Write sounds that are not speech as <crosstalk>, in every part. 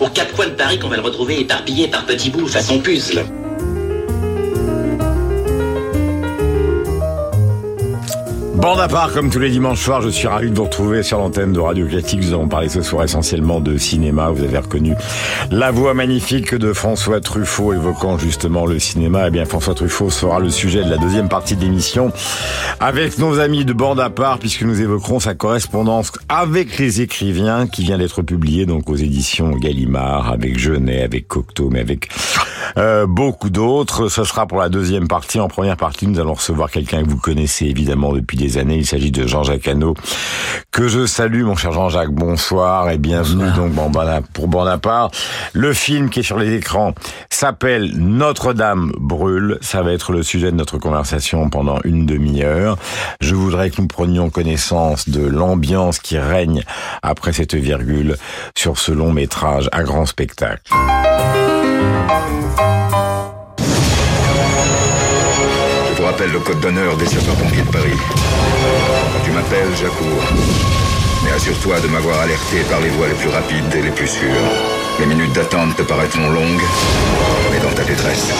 Aux quatre coins de Paris qu'on va le retrouver éparpillé par petits bouts façon puzzle. Bande à part, comme tous les dimanches soirs, je suis ravi de vous retrouver sur l'antenne de Radio Classique. Nous allons parler ce soir essentiellement de cinéma. Vous avez reconnu la voix magnifique de François Truffaut évoquant justement le cinéma. Eh bien, François Truffaut sera le sujet de la deuxième partie de l'émission avec nos amis de Bande à part puisque nous évoquerons sa correspondance avec les écrivains qui vient d'être publiée donc aux éditions Gallimard avec Genet, avec Cocteau, mais avec euh, beaucoup d'autres. Ce sera pour la deuxième partie. En première partie, nous allons recevoir quelqu'un que vous connaissez évidemment depuis des années. Il s'agit de Jean-Jacques Hano, que je salue, mon cher Jean-Jacques. Bonsoir et bienvenue donc bon, pour Bonaparte. Le film qui est sur les écrans s'appelle Notre-Dame brûle. Ça va être le sujet de notre conversation pendant une demi-heure. Je voudrais que nous prenions connaissance de l'ambiance qui règne après cette virgule sur ce long métrage à grand spectacle. Je vous rappelle le code d'honneur des sapeurs-pompiers de Paris. Tu m'appelles, j'accours. Mais assure-toi de m'avoir alerté par les voies les plus rapides et les plus sûres. Les minutes d'attente te paraîtront longues, mais dans ta détresse.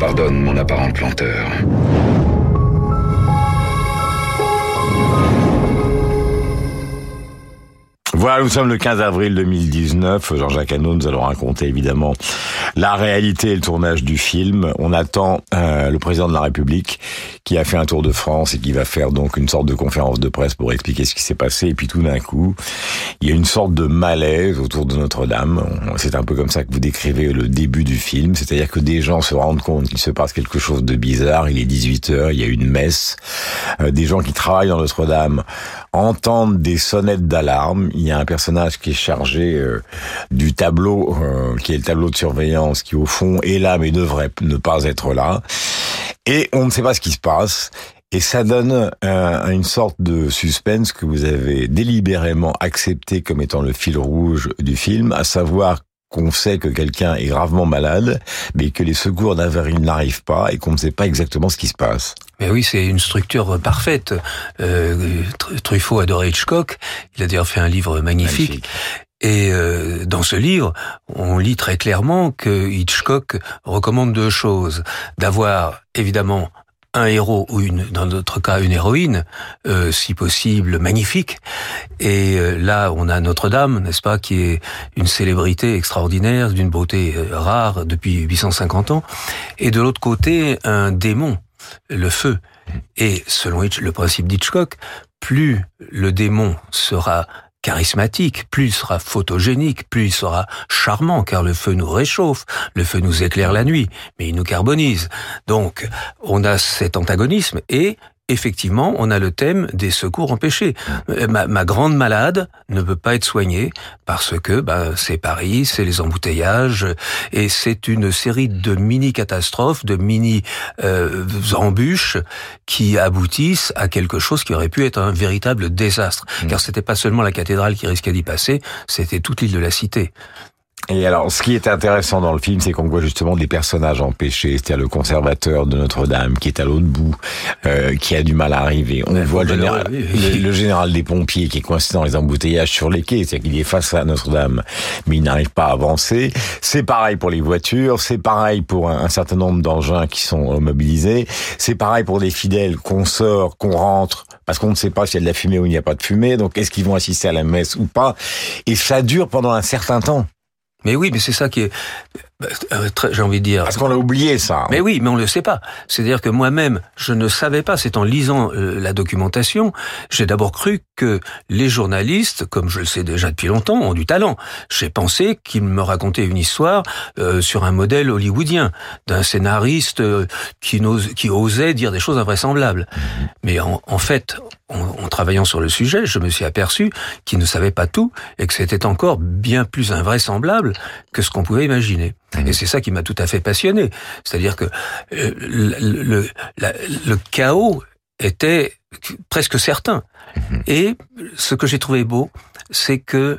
Pardonne mon apparente lenteur. Voilà, nous sommes le 15 avril 2019. Jean-Jacques Hano, nous allons raconter évidemment la réalité et le tournage du film. On attend euh, le président de la République qui a fait un tour de France et qui va faire donc une sorte de conférence de presse pour expliquer ce qui s'est passé. Et puis tout d'un coup, il y a une sorte de malaise autour de Notre-Dame. C'est un peu comme ça que vous décrivez le début du film. C'est-à-dire que des gens se rendent compte qu'il se passe quelque chose de bizarre. Il est 18 heures, il y a une messe. Euh, des gens qui travaillent dans Notre-Dame entendent des sonnettes d'alarme. Il y a un personnage qui est chargé euh, du tableau, euh, qui est le tableau de surveillance, qui au fond est là mais devrait ne pas être là. Et on ne sait pas ce qui se passe. Et ça donne euh, une sorte de suspense que vous avez délibérément accepté comme étant le fil rouge du film, à savoir qu'on sait que quelqu'un est gravement malade, mais que les secours n'arrivent pas et qu'on ne sait pas exactement ce qui se passe. Mais oui, c'est une structure parfaite. Euh, Truffaut adorait Hitchcock. Il a d'ailleurs fait un livre magnifique. magnifique. Et euh, dans ce livre, on lit très clairement que Hitchcock recommande deux choses. D'avoir évidemment un héros ou une, dans notre cas une héroïne, euh, si possible magnifique. Et euh, là, on a Notre-Dame, n'est-ce pas, qui est une célébrité extraordinaire, d'une beauté euh, rare depuis 850 ans. Et de l'autre côté, un démon, le feu. Et selon le principe d'Hitchcock, plus le démon sera charismatique, plus il sera photogénique, plus il sera charmant, car le feu nous réchauffe, le feu nous éclaire la nuit, mais il nous carbonise. Donc, on a cet antagonisme et effectivement, on a le thème des secours empêchés. Ma, ma grande malade ne peut pas être soignée parce que ben, c'est Paris, c'est les embouteillages, et c'est une série de mini-catastrophes, de mini-embûches qui aboutissent à quelque chose qui aurait pu être un véritable désastre. Mmh. Car c'était pas seulement la cathédrale qui risquait d'y passer, c'était toute l'île de la Cité. Et alors, ce qui est intéressant dans le film, c'est qu'on voit justement des personnages empêchés, c'est-à-dire le conservateur de Notre-Dame qui est à l'autre bout, euh, qui a du mal à arriver. On voit le général, le, le général, des pompiers qui est coincé dans les embouteillages sur les quais, c'est-à-dire qu'il est face à Notre-Dame, mais il n'arrive pas à avancer. C'est pareil pour les voitures, c'est pareil pour un, un certain nombre d'engins qui sont mobilisés, c'est pareil pour les fidèles qu'on sort, qu'on rentre, parce qu'on ne sait pas s'il y a de la fumée ou il n'y a pas de fumée, donc est-ce qu'ils vont assister à la messe ou pas? Et ça dure pendant un certain temps. Mais oui, mais c'est ça qui est j'ai envie de dire. Parce qu'on l'a oublié ça. Hein. Mais oui, mais on le sait pas. C'est-à-dire que moi-même, je ne savais pas. C'est en lisant euh, la documentation, j'ai d'abord cru que les journalistes, comme je le sais déjà depuis longtemps, ont du talent. J'ai pensé qu'ils me racontaient une histoire euh, sur un modèle hollywoodien d'un scénariste qui, qui osait dire des choses invraisemblables. Mhm. Mais en, en fait, en, travaillant sur le sujet, je me suis aperçu qu'il ne savait pas tout et que c'était encore bien plus invraisemblable que ce qu'on pouvait imaginer. Et c'est ça qui m'a tout à fait passionné. C'est-à-dire que euh, le, le, chaos était presque certain. Mhm. Et ce que j'ai trouvé beau, c'est que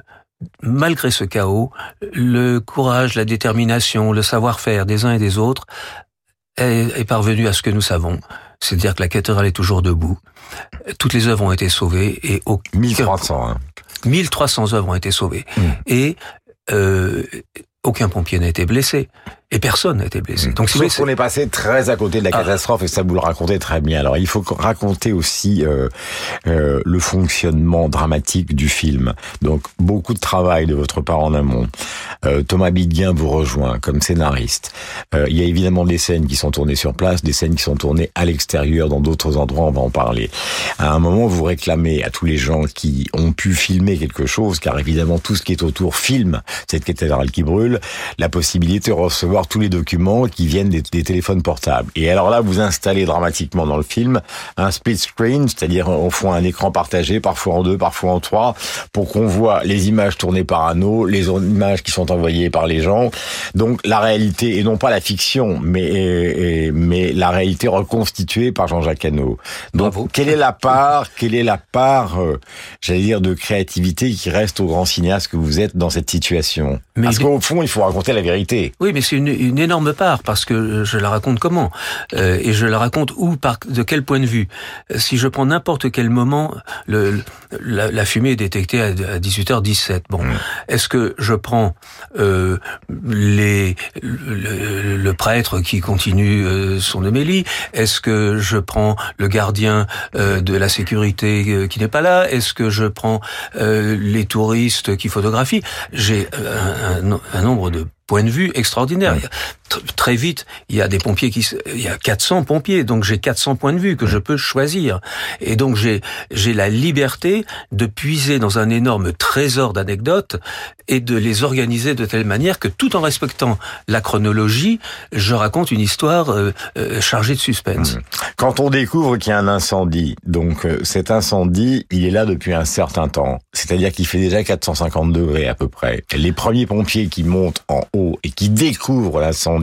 malgré ce chaos, le courage, la détermination, le savoir-faire des uns et des autres est, est parvenu à ce que nous savons, c'est-à-dire que la cathédrale est toujours debout. Toutes les œuvres ont été sauvées et au 1300. Hein. 1300 œuvres ont été sauvées mmh. et euh, aucun pompier n'a été blessé. Et personne n'a été blessé. Donc, si qu'on est passé très à côté de la ah. catastrophe et ça vous le racontez très bien. Alors, il faut raconter aussi euh, euh, le fonctionnement dramatique du film. Donc, beaucoup de travail de votre part en amont. Euh, Thomas Bidguin vous rejoint comme scénariste. Euh, il y a évidemment des scènes qui sont tournées sur place, des scènes qui sont tournées à l'extérieur, dans d'autres endroits, on va en parler. À un moment, vous réclamez à tous les gens qui ont pu filmer quelque chose, car évidemment, tout ce qui est autour filme cette cathédrale qui brûle, la possibilité de recevoir tous les documents qui viennent des, téléphones portables. Et alors là, vous installez dramatiquement dans le film un split screen, c'est-à-dire au fond un écran partagé, parfois en deux, parfois en trois, pour qu'on voit les images tournées par anneau, les images qui sont envoyées par les gens. Donc la réalité, et non pas la fiction, mais, mais la réalité reconstituée par Jean-Jacques Hano. Donc quelle est la part, quelle est la part, euh, j'allais dire, de créativité qui reste au grand cinéaste que vous êtes dans cette situation? Parce qu'au fond, il faut raconter la vérité. Oui, mais c'est une, une, énorme part parce que je la raconte comment euh, et je la raconte où, par de quel point de vue. Si je prends n'importe quel moment, le, la, fumée est détectée à, 18h17. Bon, mm. est-ce que je prends euh, les le, prêtre qui continue euh, son homélie? Est-ce que je prends le gardien euh, de la sécurité euh, qui n'est pas là? Est-ce que je prends les touristes qui photographient? J'ai un, un, un nombre de point de vue extraordinaire. Très vite, il y a des pompiers qui, il y a 400 pompiers, donc j'ai 400 points de vue que je peux choisir. Et donc j'ai, j'ai la liberté de puiser dans un énorme trésor d'anecdotes et de les organiser de telle manière que tout en respectant la chronologie, je raconte une histoire euh, euh, chargée de suspense. Mmh. Quand on découvre qu'il y a un incendie, donc euh, cet incendie, il est là depuis un certain temps. C'est-à-dire qu'il fait déjà 450 degrés à peu près. Les premiers pompiers qui montent en et qui découvrent l'incendie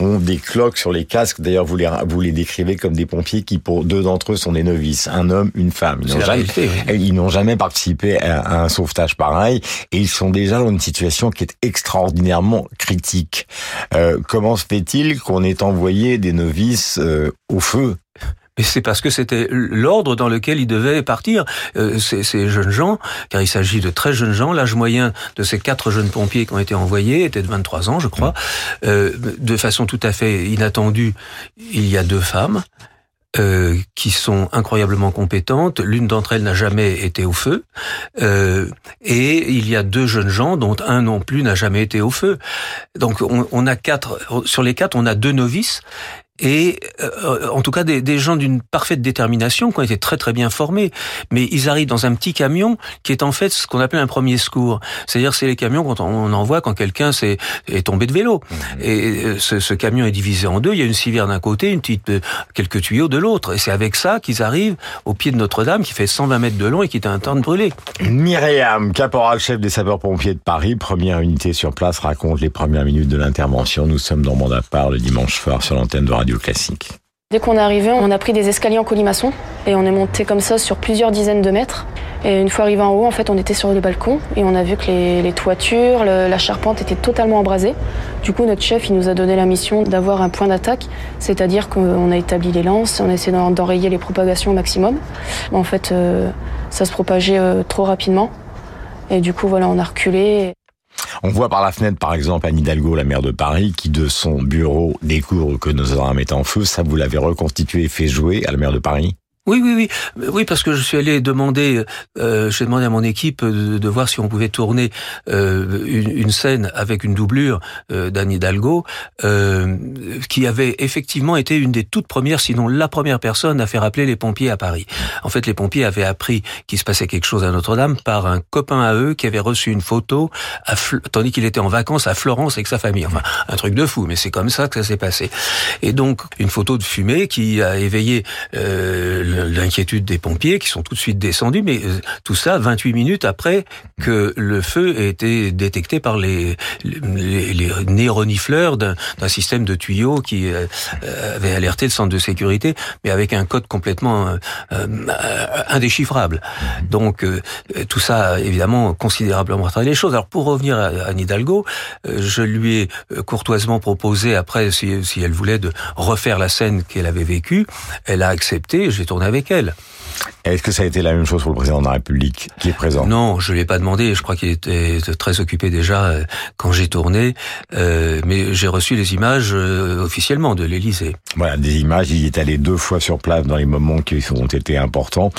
ont des cloques sur les casques. D'ailleurs, vous les, vous les décrivez comme des pompiers qui, pour deux d'entre eux, sont des novices, un homme, une femme. Ils n'ont jamais, ils n'ont jamais participé à, un sauvetage pareil et ils sont déjà dans une situation qui est extraordinairement critique. Euh, comment se fait-il qu'on ait envoyé des novices euh, au feu? Mais c'est parce que c'était l'ordre dans lequel ils devaient partir, euh, ces, ces, jeunes gens, car il s'agit de très jeunes gens. L'âge moyen de ces quatre jeunes pompiers qui ont été envoyés était de 23 ans, je crois. Euh, de façon tout à fait inattendue, il y a deux femmes. Euh, qui sont incroyablement compétentes. L'une d'entre elles n'a jamais été au feu. Euh, et il y a deux jeunes gens dont un non plus n'a jamais été au feu. Donc on, on, a quatre, sur les quatre, on a deux novices et euh, en tout cas des, des gens d'une parfaite détermination qui ont été très très bien formés. Mais ils arrivent dans un petit camion qui est en fait ce qu'on appelle un premier secours. C'est-à-dire c'est les camions quand on envoie quand quelqu'un est, est tombé de vélo. Mmh. Et euh, ce, ce, camion est divisé en deux. Il y a une civière d'un côté, une petite euh, quelques tuyaux de l'autre. Et c'est avec ça qu'ils arrivent au pied de Notre-Dame qui fait 120 mètres de long et qui est un temps de brûler. Myriam, caporal-chef des sapeurs-pompiers de Paris, première unité sur place, raconte les premières minutes de l'intervention. Nous sommes dans Mandat part le dimanche soir sur l'antenne de Dès qu'on est arrivé, on a pris des escaliers en colimaçon et on est monté comme ça sur plusieurs dizaines de mètres. Et une fois arrivé en haut, en fait, on était sur le balcon et on a vu que les, toitures, la charpente était totalement embrasée. Du coup, notre chef, il nous a donné la mission d'avoir un point d'attaque, c'est-à-dire qu'on a établi les lances, on a essayé d'enrayer les propagations au maximum. En fait, euh, ça se propageait euh, trop rapidement. Et du coup, voilà, on a reculé. On voit par la fenêtre, par exemple, Anne Hidalgo, la maire de Paris, qui de son bureau découvre que nos armes est en feu. Ça, vous l'avez reconstitué et fait jouer à la maire de Paris? Oui, oui, oui, oui, parce que je suis allé demander, euh, j'ai demandé à mon équipe de, voir si on pouvait tourner euh, une, scène avec une doublure euh, d'Anne Hidalgo, euh, qui avait effectivement été une des toutes premières, sinon la première personne à faire appeler les pompiers à Paris. En fait, les pompiers avaient appris qu'il se passait quelque chose à Notre-Dame par un copain à eux qui avait reçu une photo, tandis qu'il était en vacances à Florence avec sa famille. Enfin, un truc de fou, mais c'est comme ça que ça s'est passé. Et donc, une photo de fumée qui a éveillé euh, l'inquiétude des pompiers qui sont tout de suite descendus, mais euh, tout ça 28 minutes après que le feu ait été détecté par les, les, les d'un système de tuyaux qui euh, avait alerté le centre de sécurité, mais avec un code complètement euh, indéchiffrable. Donc tout ça évidemment considérablement retardé les choses. Alors pour revenir à Anne Hidalgo, je lui ai courtoisement proposé après si, si elle voulait de refaire la scène qu'elle avait vécue. Elle a accepté, j'ai tourné avec elle. Est-ce que ça a été la même chose pour le président de la République qui est présent? Non, je ne l'ai pas demandé. Je crois qu'il était très occupé déjà euh, quand j'ai tourné. Euh, mais j'ai reçu les images euh, officiellement de l'Élysée. Voilà, des images. Il est allé deux fois sur place dans les moments qui ont été importants.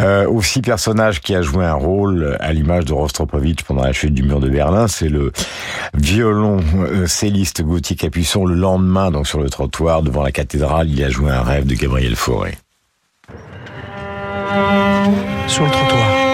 Euh, aussi, personnage qui a joué un rôle à l'image de Rostropovitch pendant la chute du mur de Berlin, c'est le violon celliste Gauthier Capuçon. Le lendemain, donc sur le trottoir devant la cathédrale, il a joué un rêve de Gabriel Fauré sur le trottoir.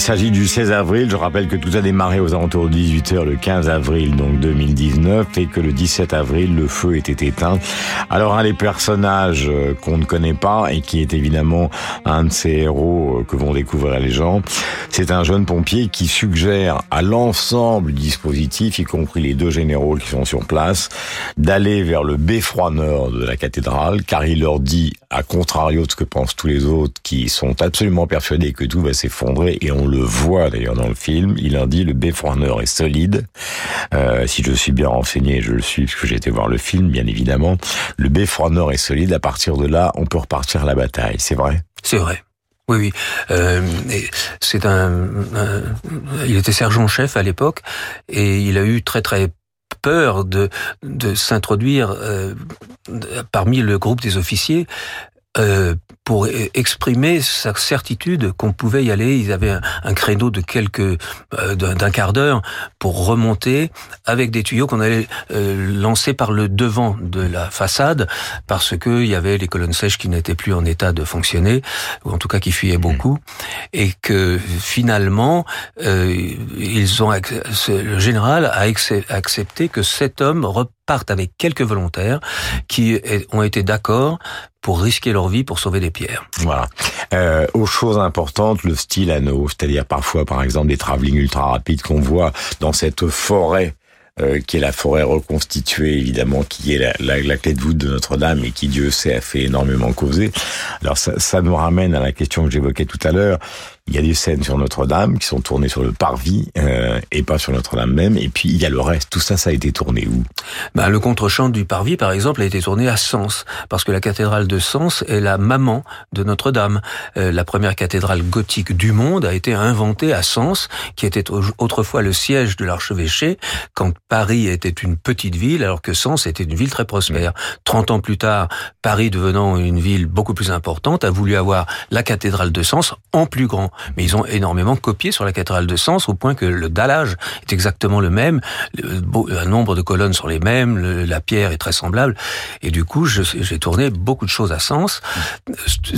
S'agit du 16 avril. Je rappelle que tout a démarré aux alentours de 18h le 15 avril, donc 2019, et que le 17 avril, le feu était éteint. Alors, un des personnages euh, qu'on ne connaît pas et qui est évidemment un de ces héros euh, que vont découvrir les gens, c'est un jeune pompier qui suggère à l'ensemble du dispositif, y compris les deux généraux qui sont sur place, d'aller vers le beffroi nord de la cathédrale, car il leur dit, à contrario de ce que pensent tous les autres, qui sont absolument persuadés que tout va s'effondrer et on le voit d'ailleurs dans le film, il en dit le beffroi est solide. Euh, si je suis bien renseigné, je le suis parce que j'ai été voir le film, bien évidemment. Le beffroi est solide. À partir de là, on peut repartir à la bataille. C'est vrai? C'est vrai. Oui, oui. Euh, c'est un, Il était sergent-chef à l'époque et il a eu très très peur de, de s'introduire euh, parmi le groupe des officiers euh, pour e-, exprimer sa certitude qu'on pouvait y aller. Ils avaient un, créneau de quelques euh, d'un quart d'heure pour remonter avec des tuyaux qu'on allait euh, lancer par le devant de la façade parce que il y avait les colonnes sèches qui n'étaient plus en état de fonctionner ou en tout cas qui fuyaient beaucoup et que finalement ils ont le général a accepté que cet homme repartent avec quelques volontaires qui ont été d'accord pour risquer leur vie pour sauver des pierres. Voilà. Euh, aux choses importantes, le style anneau, c'est-à-dire parfois, par exemple, des travelling ultra rapides qu'on voit dans cette forêt euh, qui est la forêt reconstituée, évidemment, qui est la, la, la clé de voûte de Notre-Dame et qui, Dieu sait, a fait énormément causer. Alors ça, ça nous ramène à la question que j'évoquais tout à l'heure. Il y a des scènes sur Notre-Dame qui sont tournées sur le parvis euh, et pas sur Notre-Dame même. Et puis il y a le reste. Tout ça, ça a été tourné où? Ben, Le contre-champ du parvis, par exemple, a été tourné à Sens, parce que la cathédrale de Sens est la maman de Notre-Dame. Euh, la première cathédrale gothique du monde a été inventée à Sens, qui était autrefois le siège de l'archevêché, quand Paris était une petite ville, alors que Sens était une ville très prospère. Trente ans plus tard, Paris devenant une ville beaucoup plus importante, a voulu avoir la cathédrale de Sens en plus grand mais ils ont énormément copié sur la cathédrale de Sens au point que le dallage est exactement le même, le, nombre de colonnes sont les mêmes, la pierre est très semblable, et du coup j'ai tourné beaucoup de choses à Sens.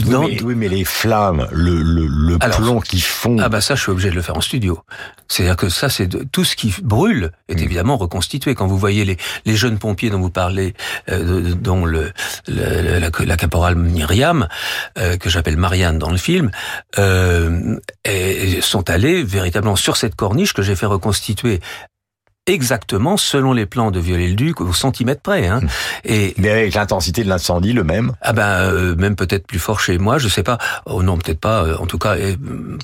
Oui, mais, les flammes, le, le, plomb qui fond. Ah bah ça, je suis obligé de le faire en studio. C'est-à-dire que ça, c'est tout ce qui brûle est mm. évidemment reconstitué. Quand vous voyez les, les jeunes pompiers dont vous parlez, euh, dont le, la, la, caporale Myriam, euh, que j'appelle Marianne dans le film, euh, et sont allés véritablement sur cette corniche que j'ai fait reconstituer exactement selon les plans de Viollet-le-Duc au centimètre près. Hein. Et mais avec l'intensité de l'incendie le même? Ah ben euh, même peut-être plus fort chez moi, je sais pas. Oh non, peut-être pas. Euh, en tout cas, euh,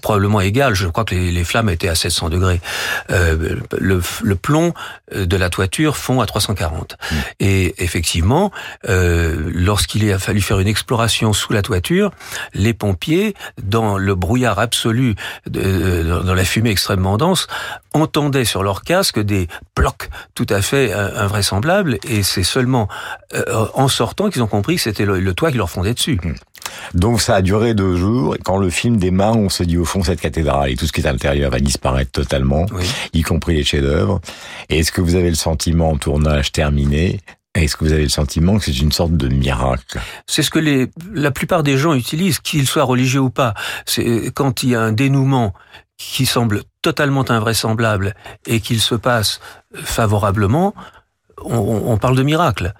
probablement égal. Je crois que les, les, flammes étaient à 700 degrés. Euh, le, le, plomb de la toiture fond à 340. Mm. Et effectivement, lorsqu'il a fallu faire une exploration sous la toiture, les pompiers, dans le brouillard absolu, de, dans la fumée extrêmement dense, entendaient sur leur casque des blocs tout à fait invraisemblables et c'est seulement euh, en sortant qu'ils ont compris que c'était le, toit qui leur fondait dessus. Hmm. Donc ça a duré deux jours. Et quand le film démarre, on se dit au fond cette cathédrale et tout ce qui est à l'intérieur va disparaître totalement, y compris les chefs-d'œuvre. Et est-ce que vous avez le sentiment en tournage terminé est-ce que vous avez le sentiment que c'est une sorte de miracle? C'est ce que les, la plupart des gens utilisent, qu'ils soient religieux ou pas. C'est quand il y a un dénouement qui semble totalement invraisemblable et qu'il se passe favorablement, on, parle de miracle.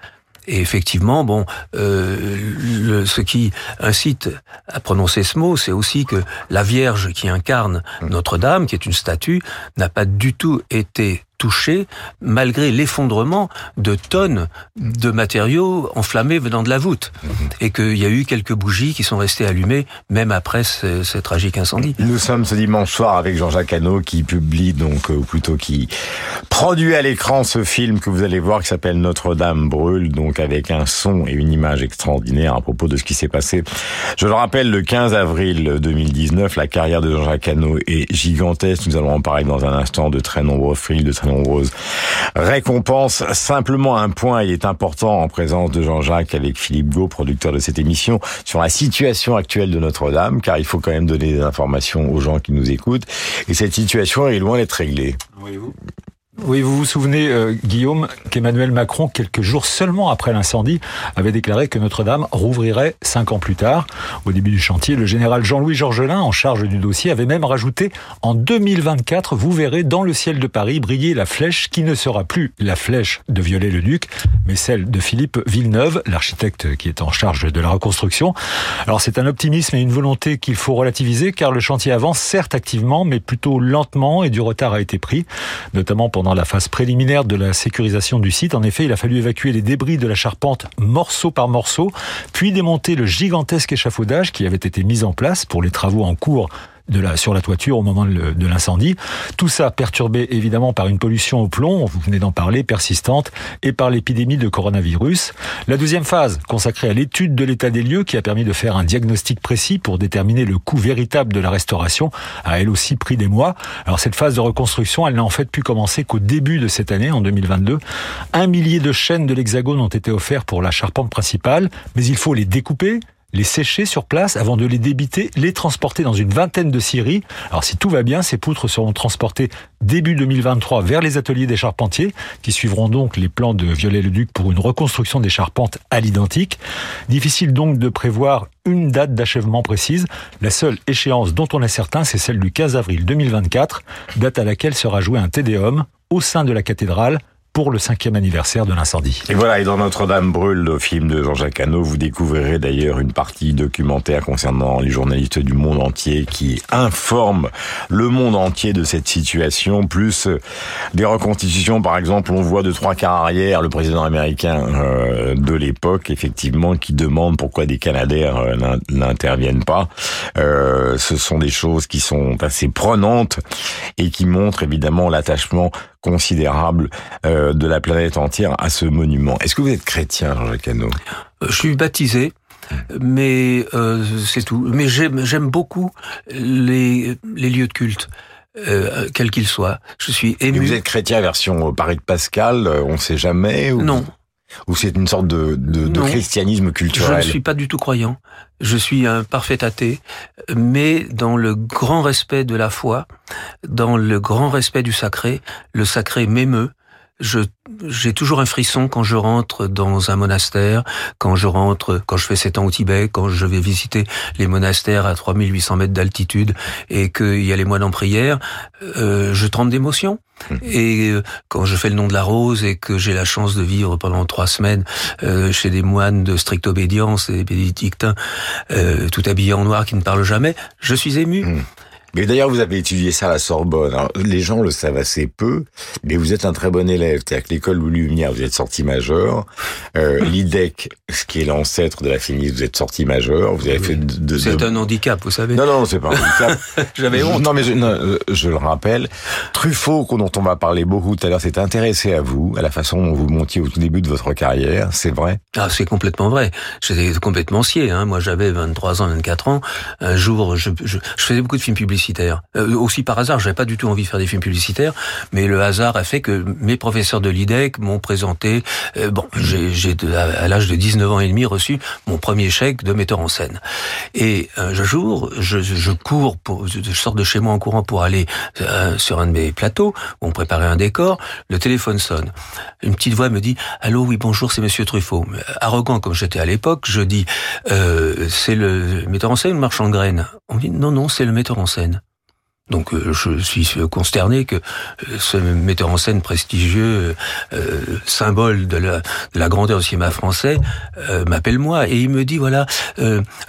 Et effectivement, bon, euh, ce qui incite à prononcer ce mot, c'est aussi que la Vierge qui incarne Notre-Dame, qui est une statue, n'a pas du tout été touché malgré l'effondrement de tonnes de matériaux enflammés venant de la voûte. Mhm. Et qu'il y a eu quelques bougies qui sont restées allumées même après ce, ce tragique incendie. Nous sommes ce dimanche soir avec Jean-Jacques Hano qui publie donc, euh, ou plutôt qui produit à l'écran ce film que vous allez voir qui s'appelle Notre-Dame brûle, donc avec un son et une image extraordinaire à propos de ce qui s'est passé. Je le rappelle, le 15 avril 2019, la carrière de Jean-Jacques Hano est gigantesque. Nous allons en parler dans un instant de très nombreux films, de très nombreuses récompenses. Simplement un point, il est important en présence de Jean-Jacques avec Philippe Gau, producteur de cette émission, sur la situation actuelle de Notre-Dame, car il faut quand même donner des informations aux gens qui nous écoutent. Et cette situation est loin d'être réglée. Oui, vous vous souvenez, euh, Guillaume, qu'Emmanuel Macron, quelques jours seulement après l'incendie, avait déclaré que Notre-Dame rouvrirait cinq ans plus tard. Au début du chantier, le général Jean-Louis Georgelin, en charge du dossier, avait même rajouté « En 2024, vous verrez dans le ciel de Paris briller la flèche qui ne sera plus la flèche de Viollet-le-Duc, mais celle de Philippe Villeneuve, l'architecte qui est en charge de la reconstruction. » Alors c'est un optimisme et une volonté qu'il faut relativiser, car le chantier avance certes activement, mais plutôt lentement, et du retard a été pris, notamment pendant la phase préliminaire de la sécurisation du site. En effet, il a fallu évacuer les débris de la charpente morceau par morceau, puis démonter le gigantesque échafaudage qui avait été mis en place pour les travaux en cours de la, sur la toiture au moment de l'incendie. Tout ça perturbé évidemment par une pollution au plomb, vous venez d'en parler, persistante, et par l'épidémie de coronavirus. La deuxième phase, consacrée à l'étude de l'état des lieux, qui a permis de faire un diagnostic précis pour déterminer le coût véritable de la restauration, a elle aussi pris des mois. Alors cette phase de reconstruction, elle n'a en fait pu commencer qu'au début de cette année, en 2022. Un millier de chaînes de l'Hexagone ont été offerts pour la charpente principale, mais il faut les découper, les sécher sur place avant de les débiter, les transporter dans une vingtaine de scieries. Alors si tout va bien, ces poutres seront transportées début 2023 vers les ateliers des charpentiers qui suivront donc les plans de Viollet-le-Duc pour une reconstruction des charpentes à l'identique. Difficile donc de prévoir une date d'achèvement précise. La seule échéance dont on est certain, c'est celle du 15 avril 2024, date à laquelle sera joué un Tédéum au sein de la cathédrale pour le cinquième anniversaire de l'incendie. Et voilà, et dans Notre-Dame brûle, le film de Jean-Jacques Hano, vous découvrirez d'ailleurs une partie documentaire concernant les journalistes du monde entier qui informent le monde entier de cette situation, plus euh, des reconstitutions, par exemple, on voit de trois quarts arrière le président américain euh, de l'époque, effectivement, qui demande pourquoi des Canadaires euh, n'interviennent pas. ce sont des choses qui sont assez prenantes et qui montrent évidemment l'attachement considérable euh, de la planète entière à ce monument. Est-ce que vous êtes chrétien, Jean-Jacques Hano Je suis baptisé mais euh, c'est tout. Mais j'aime beaucoup les, les lieux de culte. Euh, quels qu'ils soient. Je suis ému. vous êtes chrétien version Paris de Pascal, euh, on ne sait jamais ou... Non, ou c'est une sorte de, de, de christianisme culturel Je ne suis pas du tout croyant. Je suis un parfait athée, mais dans le grand respect de la foi, dans le grand respect du sacré, le sacré m'émeut j'ai toujours un frisson quand je rentre dans un monastère, quand je rentre, quand je fais sept ans au Tibet, quand je vais visiter les monastères à 3800 mètres d'altitude et qu'il y a les moines en prière, euh, je tremble d'émotion. Mmh. Et euh, quand je fais le nom de la rose et que j'ai la chance de vivre pendant trois semaines euh, chez des moines de stricte obédience, des bénédictins, tout habillés en noir qui ne parlent jamais, je suis ému. Mmh. Mais d'ailleurs, vous avez étudié ça à la Sorbonne. Alors, les gens le savent assez peu, mais vous êtes un très bon élève. C'est-à-dire que l'école Lumière, vous êtes sorti majeur. Euh, <laughs> L'IDEC, ce qui est l'ancêtre de la FINIS, vous êtes sorti majeur. Vous avez fait de... de c'est un handicap, vous savez. Non, non, c'est pas un handicap. <laughs> J'avais honte. Non, mais je, non, euh, je le rappelle. Truffaut, dont on va parler beaucoup tout à l'heure, s'est intéressé à vous, à la façon dont vous montiez au tout début de votre carrière. C'est vrai? Ah, c'est complètement vrai. J'étais complètement scié. Hein. Moi, j'avais 23 ans, 24 ans. Un jour, je, je, je faisais beaucoup de films Euh, aussi par hasard, j'avais pas du tout envie de faire des films publicitaires, mais le hasard a fait que mes professeurs de l'IDEC m'ont présenté. Euh, bon, j'ai à l'âge de 19 ans et demi reçu mon premier chèque de metteur en scène. Et un jour, je, cours, je sors de chez moi en courant pour aller euh, sur un de mes plateaux où on préparait un décor. Le téléphone sonne. Une petite voix me dit "Allô, oui, bonjour, c'est Monsieur Truffaut." Arrogant comme j'étais à l'époque, je dis "C'est le metteur en scène marchand de graines On me dit "Non, non, c'est le metteur en scène." Donc euh, je suis consterné que euh, ce metteur en scène prestigieux, euh, symbole de la, de la, grandeur du cinéma français, m'appelle moi et il me dit voilà,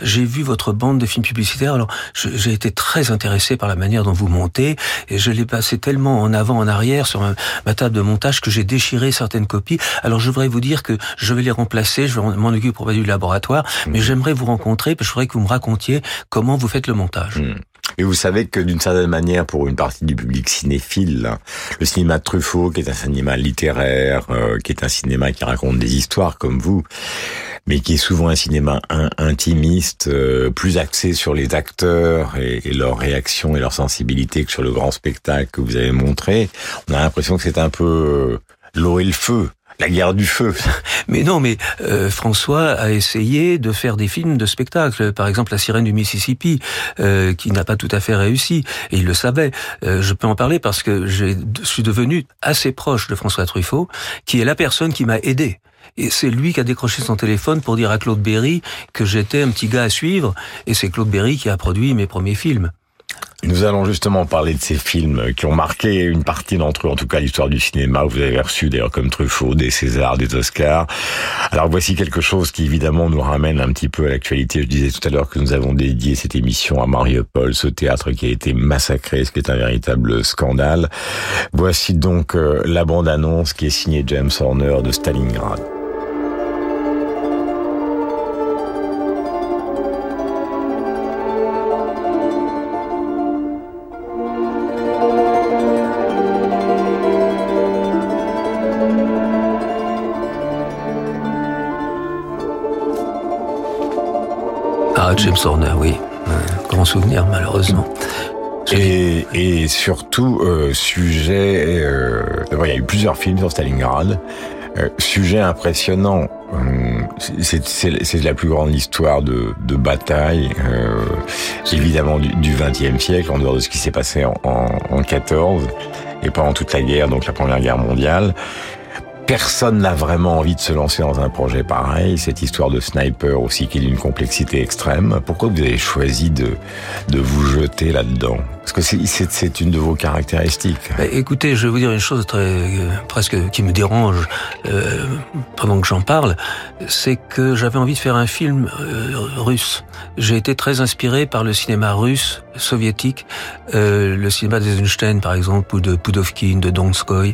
j'ai vu votre bande de films publicitaires. Alors j'ai été très intéressé par la manière dont vous montez et je l'ai passé tellement en avant, en arrière sur ma, ma table de montage que j'ai déchiré certaines copies. Alors je voudrais vous dire que je vais les remplacer, je vais m'en occuper pour du laboratoire, mais j'aimerais vous rencontrer parce que je voudrais que vous me racontiez comment vous faites le montage. Mmh. Et vous savez que d'une certaine manière, pour une partie du public cinéphile, le cinéma de Truffaut, qui est un cinéma littéraire, euh, qui est un cinéma qui raconte des histoires comme vous, mais qui est souvent un cinéma intimiste, euh, plus axé sur les acteurs et, leurs réactions et leur sensibilité que sur le grand spectacle que vous avez montré, on a l'impression que c'est un peu euh, l'eau et le feu la guerre du feu. <laughs> Mais non, mais euh, François a essayé de faire des films de spectacle. Par exemple, La sirène du Mississippi, euh, qui n'a pas tout à fait réussi. Et il le savait. Euh, je peux en parler parce que je suis devenu assez proche de François Truffaut, qui est la personne qui m'a aidé. Et c'est lui qui a décroché son téléphone pour dire à Claude Berry que j'étais un petit gars à suivre. Et c'est Claude Berry qui a produit mes premiers films. Nous allons justement parler de ces films qui ont marqué une partie d'entre eux, en tout cas l'histoire du cinéma. Vous avez reçu d'ailleurs comme Truffaut des Césars, des Oscars. Alors voici quelque chose qui évidemment nous ramène un petit peu à l'actualité. Je disais tout à l'heure que nous avons dédié cette émission à Mariupol, ce théâtre qui a été massacré, ce qui est un véritable scandale. Voici donc euh, la bande-annonce qui est signée James Horner de Stalingrad. Horner, oui. Un grand souvenir, malheureusement. Et, surtout, euh, sujet... Euh, il y a eu plusieurs films sur Stalingrad. Euh, sujet impressionnant. Hum, c'est la plus grande histoire de, de bataille, évidemment, du XXe siècle, en dehors de ce qui s'est passé en, en, en 14 et pendant toute la guerre, donc la Première Guerre mondiale personne n'a vraiment envie de se lancer dans un projet pareil. Cette histoire de sniper aussi qui est d'une complexité extrême. Pourquoi vous avez choisi de, de vous jeter là-dedans? Parce que c'est une de vos caractéristiques. Bah, écoutez, je vais vous dire une chose très euh, presque qui me dérange euh, pendant que j'en parle, c'est que j'avais envie de faire un film euh, russe. J'ai été très inspiré par le cinéma russe, soviétique, euh, le cinéma d'Eisenstein par exemple, ou de Pudovkin, de Donskoy.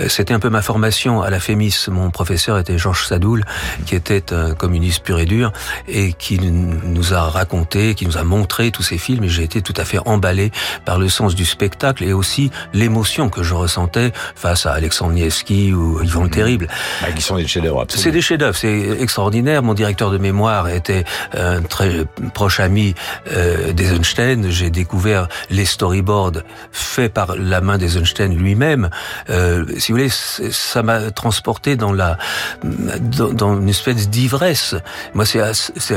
Euh, C'était un peu ma formation à la FEMIS. Mon professeur était Georges Sadoul, qui était un communiste pur et dur, et qui nous a raconté, qui nous a montré tous ces films, et j'ai été tout à fait emballé par le sens du spectacle et aussi l'émotion que je ressentais face à Alexandre Nievski ou Yvon le Terrible. Bah, qui sont des chefs-d'œuvre. C'est des chefs-d'œuvre, c'est extraordinaire. Mon directeur de mémoire était un très proche ami euh, d'Eisenstein. J'ai découvert les storyboards faits par la main d'Eisenstein lui-même. Euh, si vous voulez, ça m'a transporté dans la dans, dans une espèce d'ivresse. Moi, c'est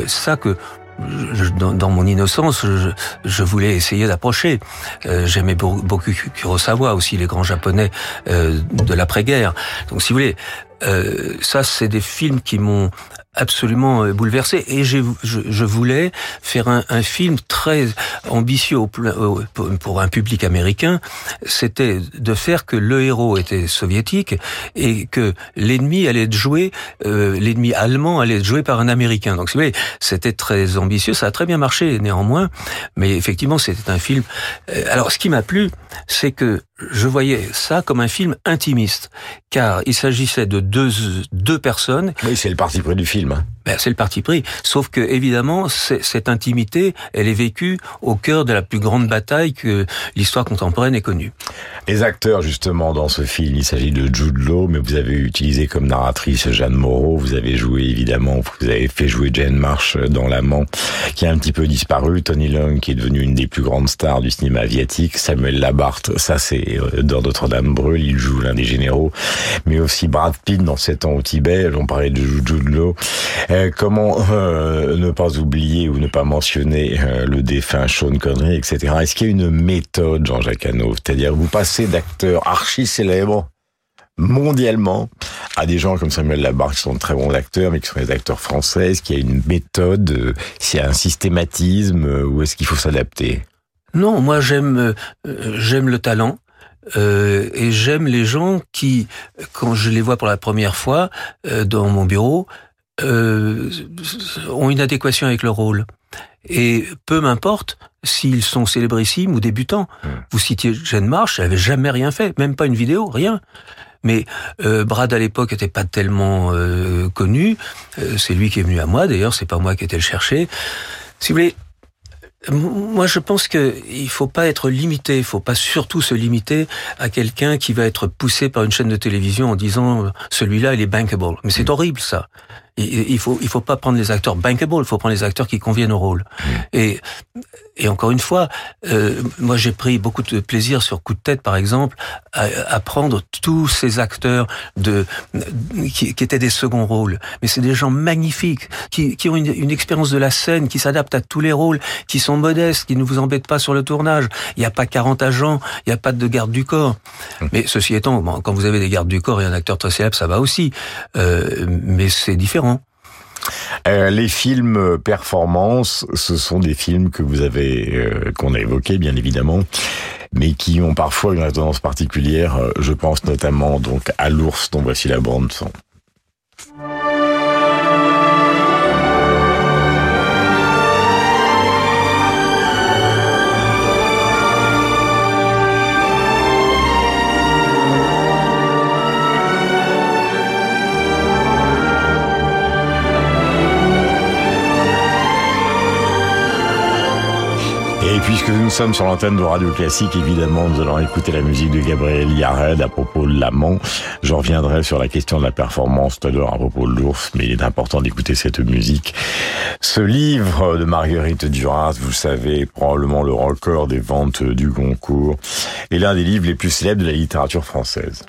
ça que dans, dans, mon innocence, je, je voulais essayer d'approcher. Euh, J'aimais beaucoup Kurosawa aussi, les grands japonais euh, de l'après-guerre. Donc, si vous voulez, euh, ça, c'est des films qui m'ont absolument euh, bouleversé. Et je, je, voulais faire un, un, film très ambitieux pour un public américain. C'était de faire que le héros était soviétique et que l'ennemi allait être joué, euh, l'ennemi allemand allait être joué par un Américain. Donc, vous voulez, c'était très ambitieux. Ça a très bien marché néanmoins, mais effectivement, c'était un film. Euh, alors, ce qui m'a plu, c'est que je voyais ça comme un film intimiste, car il s'agissait de deux, deux personnes. Oui, c'est le parti pris du film. Hein. Ben, c'est le parti pris. Sauf que, évidemment, cette intimité, elle est vécue au cœur de la plus grande bataille que l'histoire contemporaine ait connue. Les acteurs, justement, dans ce film, il s'agit de Jude Law, mais vous avez utilisé comme narratrice Jeanne Moreau, vous avez joué, évidemment, vous avez fait jouer Jane Marsh dans L'Amant, qui a un petit peu disparu, Tony Long, qui est devenu une des plus grandes stars du cinéma asiatique, Samuel Labarthe, ça c'est euh, dans Notre-Dame brûle, il joue l'un des généraux, mais aussi Brad Pitt dans 7 ans au Tibet, on parlait de Jude Law, euh, comment euh, ne pas oublier ou ne pas mentionner euh, le défunt Sean Connery, etc. Est-ce qu'il y a une méthode, Jean-Jacques Hano C'est-à-dire vous passez d'acteurs archi célèbres mondialement à des gens comme Samuel Labarre qui sont de très bons acteurs mais qui sont des acteurs français Est-ce qu'il y a une méthode S'il y a un systématisme ou est-ce qu'il faut s'adapter? Non, moi j'aime j'aime le talent. et j'aime les gens qui, quand je les vois pour la première fois dans mon bureau, euh, ont une adéquation avec leur rôle. Et peu m'importe s'ils sont célébrissimes ou débutants. Hmm. Vous citiez Jeanne Marsh, elle avait jamais rien fait, même pas une vidéo, rien. Mais euh, Brad à l'époque était pas tellement euh, connu. Euh, c'est lui qui est venu à moi. D'ailleurs, c'est pas moi qui étais le chercher. Si vous voulez, moi, je pense que il faut pas être limité. Il faut pas surtout se limiter à quelqu'un qui va être poussé par une chaîne de télévision en disant celui-là il est bankable. Mais c'est hmm. horrible ça il faut il faut pas prendre les acteurs bankable, il faut prendre les acteurs qui conviennent au rôle. Mmh. Et et encore une fois, euh, moi j'ai pris beaucoup de plaisir sur Coup de tête par exemple à, à prendre tous ces acteurs de qui, qui, étaient des seconds rôles, mais c'est des gens magnifiques qui, qui ont une, une expérience de la scène, qui s'adaptent à tous les rôles, qui sont modestes, qui ne vous embêtent pas sur le tournage. Il n'y a pas 40 agents, il n'y a pas de garde du corps. Mmh. Mais ceci étant, quand vous avez des gardes du corps et un acteur très célèbre, ça va aussi. Euh, mais c'est différent. Euh, les films performance, ce sont des films que vous avez, euh, qu'on a évoqués bien évidemment, mais qui ont parfois une tendance particulière. Euh, je pense notamment donc à l'ours dont voici la bande son. Puisque nous sommes sur l'antenne de Radio Classique, évidemment, nous allons écouter la musique de Gabriel Yared à propos de l'amant. Je reviendrai sur la question de la performance tout à l'heure à propos de l'ours, mais il est important d'écouter cette musique. Ce livre de Marguerite Duras, vous savez, probablement le record des ventes du concours, est l'un des livres les plus célèbres de la littérature française.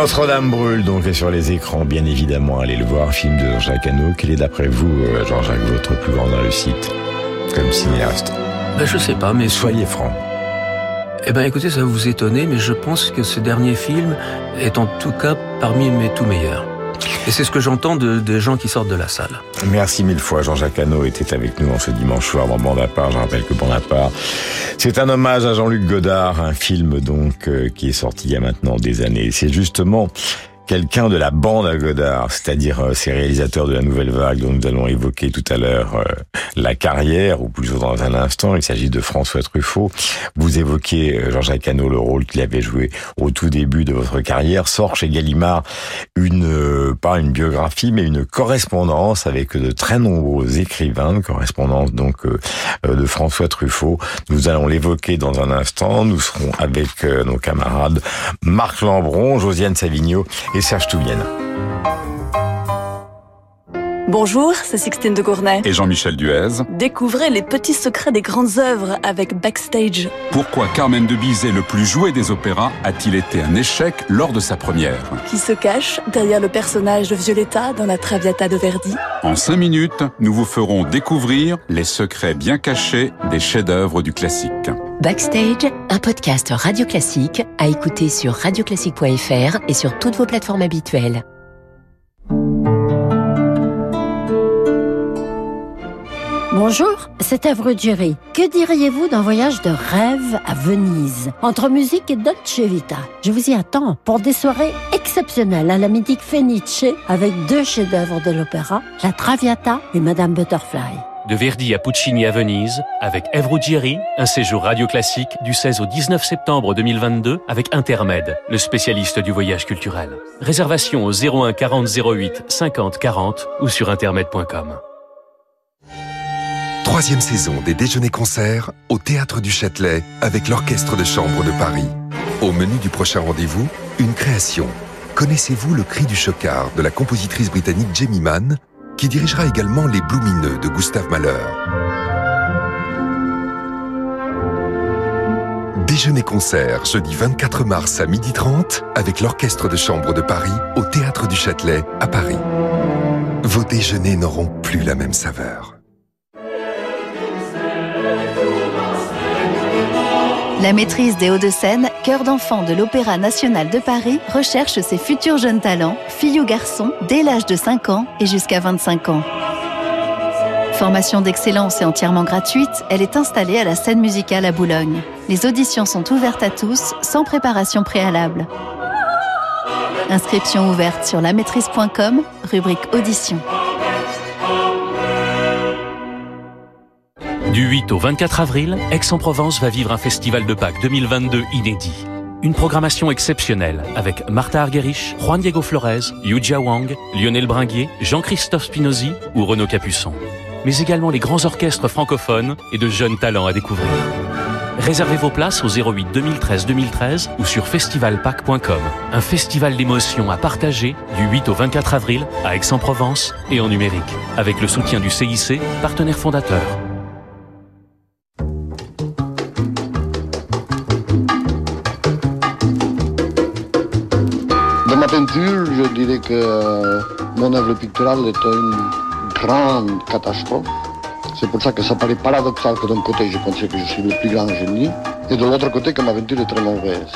Notre-Dame brûle donc est sur les écrans, bien évidemment. Allez le voir, film de Jean-Jacques Hano. Quel est d'après vous, euh, Jean-Jacques, votre plus grande réussite comme cinéaste? Ben, Je sais pas, mais... Soyez franc. Eh ben écoutez, ça va vous étonner, mais je pense que ce dernier film est en tout cas parmi mes tout meilleurs. Et c'est ce que j'entends de, des gens qui sortent de la salle. Merci mille fois. Jean-Jacques Hano était avec nous en ce dimanche soir dans Bande à part. Je rappelle que Bande à part, c'est un hommage à Jean-Luc Godard, un film donc euh, qui est sorti il y a maintenant des années. C'est justement quelqu'un de la bande à Godard, c'est-à-dire euh, ces réalisateurs de la nouvelle vague dont nous allons évoquer tout à l'heure euh, la carrière, ou plutôt dans un instant, il s'agit de François Truffaut. Vous évoquez euh, Jean-Jacques Hano, le rôle qu'il avait joué au tout début de votre carrière, sort chez Gallimard une, pas une biographie, mais une correspondance avec de très nombreux écrivains, une correspondance donc de François Truffaut. Nous allons l'évoquer dans un instant. Nous serons avec nos camarades Marc Lambron, Josiane Savigno Serge Touvienne. Bonjour, c'est Sixtine de Gournay. Et Jean-Michel Duez. Découvrez les petits secrets des grandes œuvres avec Backstage. Pourquoi Carmen de Bizet, le plus joué des opéras, a-t-il été un échec lors de sa première Qui se cache derrière le personnage de Violetta dans la Traviata de Verdi En cinq minutes, nous vous ferons découvrir les secrets bien cachés des chefs-d'œuvre du classique. Backstage, un podcast radio classique à écouter sur radioclassique.fr et sur toutes vos plateformes habituelles. Bonjour, c'est Evre Jerry. Que diriez-vous d'un voyage de rêve à Venise, entre musique et Dolce Vita Je vous y attends pour des soirées exceptionnelles à la mythique Fenice avec deux chefs-d'œuvre de l'opéra, La Traviata et Madame Butterfly. De Verdi à Puccini à Venise, avec Evre Ruggieri, un séjour radio classique du 16 au 19 septembre 2022 avec Intermed, le spécialiste du voyage culturel. Réservation au 01 40 08 50 40 ou sur intermed.com. Troisième saison des déjeuners-concerts au Théâtre du Châtelet avec l'Orchestre de Chambre de Paris. Au menu du prochain rendez-vous, une création. Connaissez-vous le cri du chocard de la compositrice britannique Jamie Mann qui dirigera également Les Blumineux de Gustave Mahler? Déjeuner-concert jeudi 24 mars à 12h30 avec l'Orchestre de Chambre de Paris au Théâtre du Châtelet à Paris. Vos déjeuners n'auront plus la même saveur. La maîtrise des Hauts-de-Seine, cœur d'enfant de l'Opéra national de Paris, recherche ses futurs jeunes talents, filles ou garçons, dès l'âge de 5 ans et jusqu'à 25 ans. Formation d'excellence et entièrement gratuite, elle est installée à la scène musicale à Boulogne. Les auditions sont ouvertes à tous, sans préparation préalable. Inscription ouverte sur lamaîtrise.com, rubrique audition. Du 8 au 24 avril, Aix-en-Provence va vivre un festival de Pâques 2022 inédit. Une programmation exceptionnelle avec Martha Argerich, Juan Diego Flores, Yujia Wang, Lionel Bringuier, Jean-Christophe Spinozzi ou Renaud Capuçon. Mais également les grands orchestres francophones et de jeunes talents à découvrir. Réservez vos places au 08 2013 2013 ou sur festivalpac.com. Un festival d'émotions à partager du 8 au 24 avril à Aix-en-Provence et en numérique, avec le soutien du CIC, partenaire fondateur. Peinture, je dirais que euh, mon œuvre picturale est une grande catastrophe. C'est pour ça que ça paraît paradoxal que d'un côté je pensais que je suis le plus grand génie et de l'autre côté que ma peinture est très mauvaise.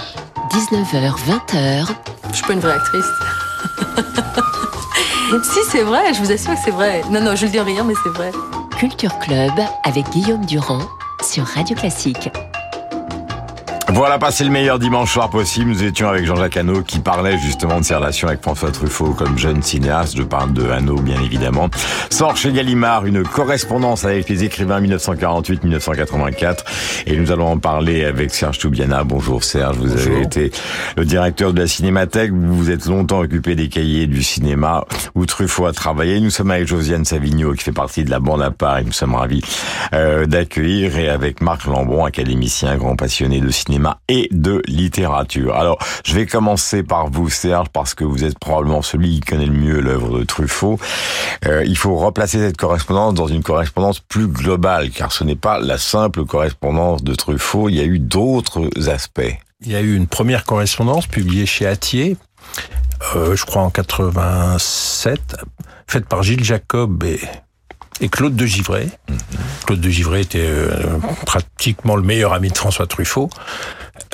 19h, 20h. Je suis pas une vraie actrice. <laughs> si, c'est vrai, je vous assure que c'est vrai. Non, non, je le dis en riant, mais c'est vrai. Culture Club avec Guillaume Durand sur Radio Classique. Voilà, passé le meilleur dimanche soir possible. Nous étions avec Jean-Jacques Hano qui parlait justement de ses relations avec François Truffaut comme jeune cinéaste. Je parle de Hano, bien évidemment. Sort chez Gallimard une correspondance avec les écrivains 1948-1984. Et nous allons en parler avec Serge Toubiana. Bonjour Serge, vous Bonjour. avez été le directeur de la Cinémathèque. Vous vous êtes longtemps occupé des cahiers du cinéma où Truffaut a travaillé. Nous sommes avec Josiane Savigno qui fait partie de la bande à part et nous sommes ravis euh, d'accueillir et avec Marc Lambron, académicien, grand passionné de cinéma et de littérature. Alors, je vais commencer par vous, Serge, parce que vous êtes probablement celui qui connaît le mieux l'œuvre de Truffaut. Euh, il faut replacer cette correspondance dans une correspondance plus globale, car ce n'est pas la simple correspondance de Truffaut, il y a eu d'autres aspects. Il y a eu une première correspondance publiée chez Atier, euh, je crois en 87, faite par Gilles Jacob et, et Claude de Givray. Claude de Givray était euh, pratiquement le meilleur ami de François Truffaut.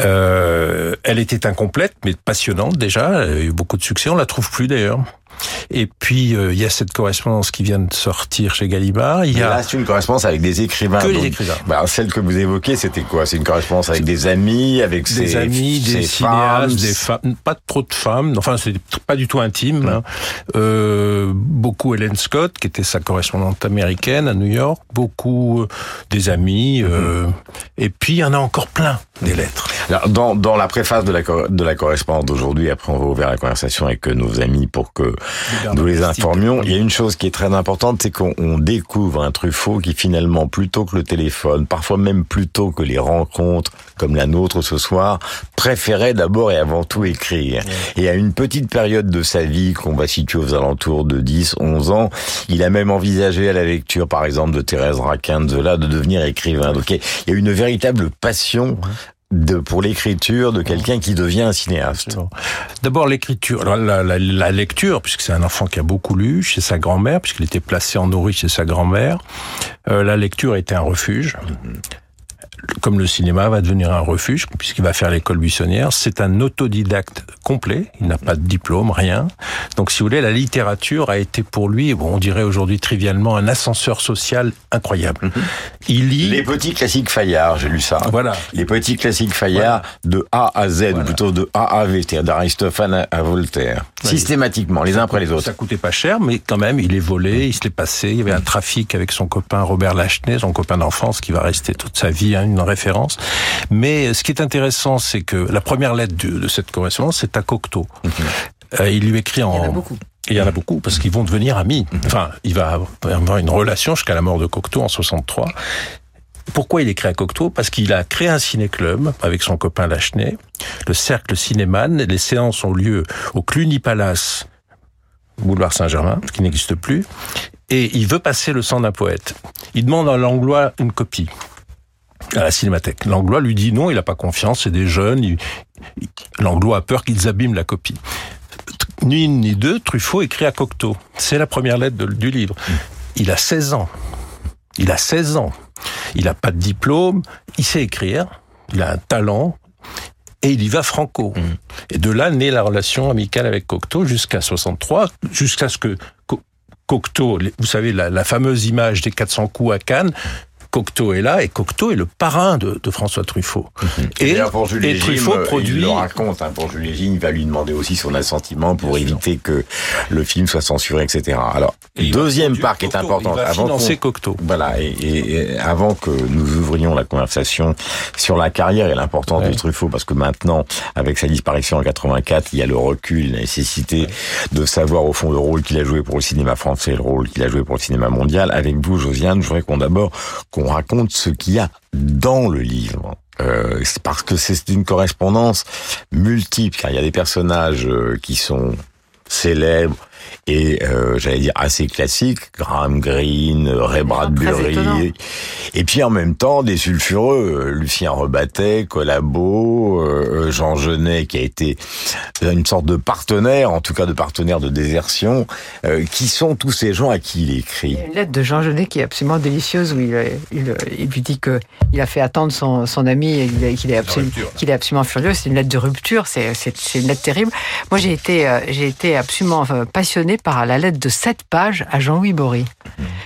Euh, elle était incomplète, mais passionnante déjà. Elle a eu beaucoup de succès. On la trouve plus d'ailleurs. Et puis euh, il y a cette correspondance qui vient de sortir chez Gallimard. Il y a là, c'est une correspondance avec des écrivains. Que les donc- écrivains. Bah, celle que vous évoquez, c'était quoi? C'est une correspondance avec des amis, avec des ses, amis, des ses cinéastes, femmes, des femmes, pas trop de femmes. Enfin, c'est pas du tout intime. hein. Euh, beaucoup Helen Scott, qui était sa correspondante américaine à New York. Beaucoup euh, des amis. euh, et puis il y en a encore plein des lettres. Alors, dans, dans la préface de la, de la correspondance d'aujourd'hui, après on va ouvrir la conversation avec nos amis pour que nous les informions, il y a une chose qui est très importante, c'est qu'on on découvre un Truffaut qui finalement, plutôt que le téléphone, parfois même plutôt que les rencontres comme la nôtre ce soir, préférait d'abord et avant tout écrire. Et à une petite période de sa vie qu'on va situer aux alentours de 10, 11 ans. Il a même envisagé à la lecture, par exemple, de Thérèse Raquin de Zola, de devenir écrivain. Donc il y a une véritable passion de, pour l'écriture de quelqu'un qui devient un cinéaste D'abord l'écriture, la, la, la, lecture, puisque c'est un enfant qui a beaucoup lu chez sa grand-mère, puisqu'il était placé en nourrice chez sa grand-mère. Euh, la lecture était un refuge. Mm-hmm comme le cinéma va devenir un refuge, puisqu'il va faire l'école buissonnière, c'est un autodidacte complet, il n'a pas de diplôme, rien. Donc si vous voulez, la littérature a été pour lui, bon, on dirait aujourd'hui trivialement, un ascenseur social incroyable. Mhm. Il lit... Les petits classiques Fayard, j'ai lu ça. Voilà. Les petits classiques Fayard de A à Z, ou plutôt de A à V, c'est-à-dire d'Aristophane à Voltaire. Systématiquement, les uns après les autres. Ça coûtait pas cher, mais quand même, il est volé, il se l'est passé, il y avait un trafic avec son copain Robert Lachenay, son copain d'enfance, qui va rester toute sa vie hein, une référence. Mais ce qui est intéressant, c'est que la première lettre de, cette correspondance, c'est à Cocteau. Mhm. Euh, il lui écrit en... Il y en a beaucoup. il y en a beaucoup parce qu'ils vont devenir amis. Mhm. Enfin, il va avoir une relation jusqu'à la mort de Cocteau en 63. Pourquoi il écrit à Cocteau Parce qu'il a créé un ciné-club avec son copain Lachenay, le Cercle Cinéman. Les séances ont lieu au Cluny Palace, boulevard Saint-Germain, qui n'existe plus. Et il veut passer le sang d'un poète. Il demande à Langlois une copie à la cinémathèque. Langlois lui dit non, il n'a pas confiance, c'est des jeunes. Langlois a peur qu'ils abîment la copie. Ni une ni deux, Truffaut écrit à Cocteau. C'est la première lettre du livre. Il a 16 ans. Il a 16 ans. Il n'a pas de diplôme. Il sait écrire. Il a un talent. Et il y va franco. Et de là naît la relation amicale avec Cocteau jusqu'à 63, jusqu'à ce que Cocteau, vous savez, la, la, fameuse image des 400 coups à Cannes, Cocteau est là et Cocteau est le parrain de, François Truffaut. Mhm. Et, pour Truffaut euh, produit. Il le raconte. Hein, pour Julie Gine, il va lui demander aussi son assentiment pour éviter que le film soit censuré, etc. Alors, deuxième part qui est importante. Il va avant financer Cocteau. Voilà. Et, avant que nous ouvrions la conversation sur la carrière et l'importance de Truffaut, parce que maintenant, avec sa disparition en 84, il y a le recul, la nécessité de savoir au fond le rôle qu'il a joué pour le cinéma français, le rôle qu'il a joué pour le cinéma mondial. Avec vous, Josiane, je voudrais qu'on d'abord on raconte ce qu'il y a dans le livre. Euh, parce que c'est une correspondance multiple, car il y a des personnages euh, qui sont célèbres, et euh, j'allais dire assez classique, Graham Greene, Ray Bradbury, et puis en même temps des sulfureux, euh, Lucien Rebattet, Collabo, euh, Jean Genet qui a été une sorte de partenaire, en tout cas de partenaire de désertion, qui sont tous ces gens à qui il écrit. une lettre de Jean Genet qui est absolument délicieuse où il, il, il lui dit que il a fait attendre son, son ami et qu'il est, absolument, qu'il est absolument furieux. C'est une lettre de rupture, c'est une lettre terrible. Moi j'ai été, j'ai été absolument par la lettre de 7 pages à Jean-Louis Bory.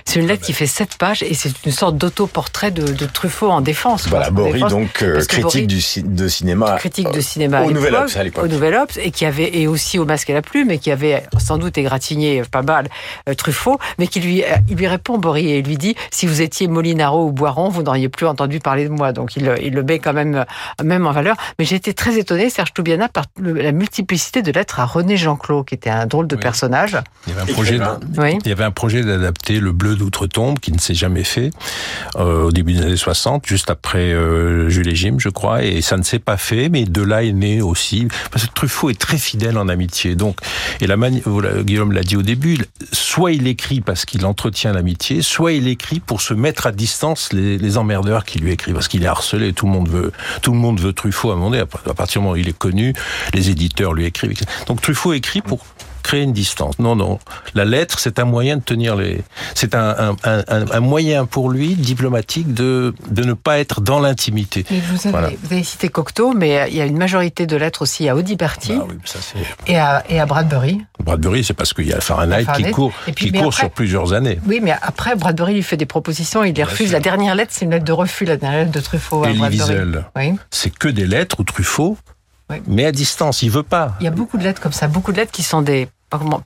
C'est une lettre qui fait 7 pages et c'est une sorte d'autoportrait de, de Truffaut en défense. Voilà, Bory, donc euh, critique du, de cinéma. Critique de cinéma au Nouvel Obs à l'époque. Au Nouvel Obs et qui avait, et aussi au Masque et la Plume, et qui avait sans doute égratigné pas mal euh, Truffaut, mais qui lui, euh, il lui répond, Bory, et il lui dit, si vous étiez Molinaro ou Boiron, vous n'auriez plus entendu parler de moi. Donc il, il le met quand même, même en valeur. Mais j'ai été très étonné, Serge Toubiana, par la multiplicité de lettres à René Jean-Claude, qui était un drôle de personnage. Il y avait un projet, il y avait un projet d'adapter Le Bleu d'outre-tombe qui ne s'est jamais fait euh, au début des années 60, juste après euh, Jules et Jim, je crois, et ça ne s'est pas fait, mais de là est né aussi parce que Truffaut est très fidèle en amitié. Donc, et la mani Guillaume l'a dit au début, soit il écrit parce qu'il entretient l'amitié, soit il écrit pour se mettre à distance les, les emmerdeurs qui lui écrivent, parce qu'il est harcelé. Tout le monde veut, tout le monde veut Truffaut à un moment donné. À partir du moment où il est connu, les éditeurs lui écrivent. Donc Truffaut écrit pour créer une distance. Non, non. La lettre, c'est un moyen de tenir les. C'est un, un, un, un, moyen pour lui diplomatique de de ne pas être dans l'intimité. Vous, avez, vous avez cité Cocteau, mais il y a une majorité de lettres aussi à Audiberti bah oui, ça et, à, et à Bradbury. Bradbury, c'est parce qu'il y a Fahrenheit, qui court, qui court sur plusieurs années. Oui, mais après, Bradbury lui fait des propositions, il les refuse. La dernière lettre, c'est une lettre de refus, la dernière lettre de Truffaut à Bradbury. Oui. C'est que des lettres où Truffaut mais à distance, il veut pas. Il y a beaucoup de lettres comme ça, beaucoup de lettres qui sont des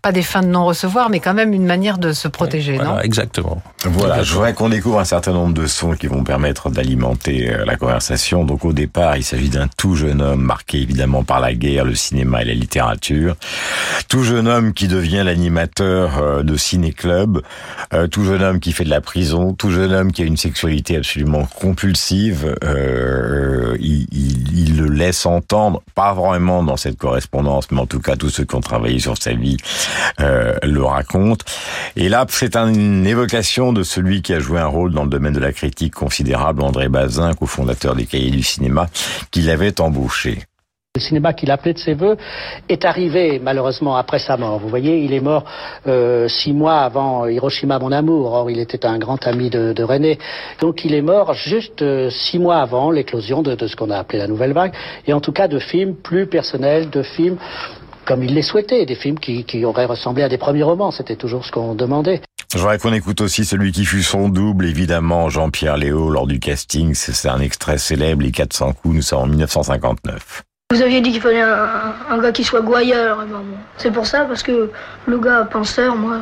pas des fins de non-recevoir, mais quand même une manière de se protéger, non Exactement. Voilà, je voudrais qu'on découvre un certain nombre de sons qui vont permettre d'alimenter euh, la conversation. Donc au départ, il s'agit d'un tout jeune homme marqué évidemment par la guerre, le cinéma et la littérature. Tout jeune homme qui devient l'animateur euh, de ciné-club. Euh, tout jeune homme qui fait de la prison. Tout jeune homme qui a une sexualité absolument compulsive. il, il, il le laisse entendre, pas vraiment dans cette correspondance, mais en tout cas tous ceux qui ont travaillé sur sa vie euh, le raconte. Et là, c'est une évocation de celui qui a joué un rôle dans le domaine de la critique considérable, André Bazin, cofondateur des Cahiers du cinéma, qui l'avait embauché. Le cinéma qu'il appelait de ses voeux est arrivé malheureusement après sa mort. Vous voyez, il est mort euh, six mois avant Hiroshima, mon amour. Or, il était un grand ami de, René. Donc, il est mort juste euh, six mois avant l'éclosion de ce qu'on a appelé la nouvelle vague. Et en tout cas, de films plus personnels, de films comme il les souhaitait, des films qui, qui auraient ressemblé à des premiers romans. C'était toujours ce qu'on demandait. Je voudrais qu'on écoute aussi celui qui fut son double, évidemment, Jean-Pierre Léo, lors du casting. C'est un extrait célèbre, Les 400 coups, nous sommes en 1959. Vous aviez dit qu'il fallait un, un, gars qui soit gouailleur. Ben bon, c'est pour ça, parce que le gars penseur, moi.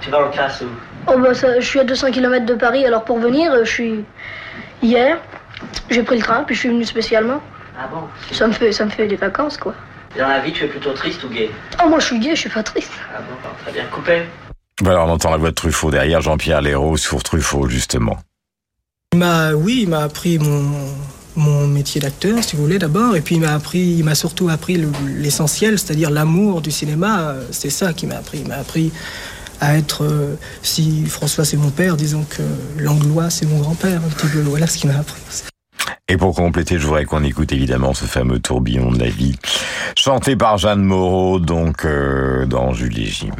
Tu vas en classe où? Oh bah ça, je suis à 200 km de Paris, alors pour venir, je suis. Hier, j'ai pris le train, puis je suis venu spécialement. Ah bon? Ça me fait, ça me fait des vacances, quoi. Dans la vie, tu es plutôt triste ou gay Oh, moi je suis gay, je suis pas triste. Ah bon, très bien coupé. Voilà, on entend la voix de Truffaut derrière, Jean-Pierre Léraud sur Truffaut, justement. Il m'a, oui, il m'a appris mon, mon métier d'acteur, si vous voulez, d'abord. Et puis il m'a appris, il m'a surtout appris l'essentiel, c'est-à-dire l'amour du cinéma. C'est ça qui m'a appris. Il m'a appris à être, euh, si François c'est mon père, disons que Langlois c'est mon grand-père, un petit peu. Voilà ce qu'il m'a appris. Et pour compléter, je voudrais qu'on écoute évidemment ce fameux tourbillon de la vie, chanté par Jeanne Moreau, donc euh, dans Jules et Jim.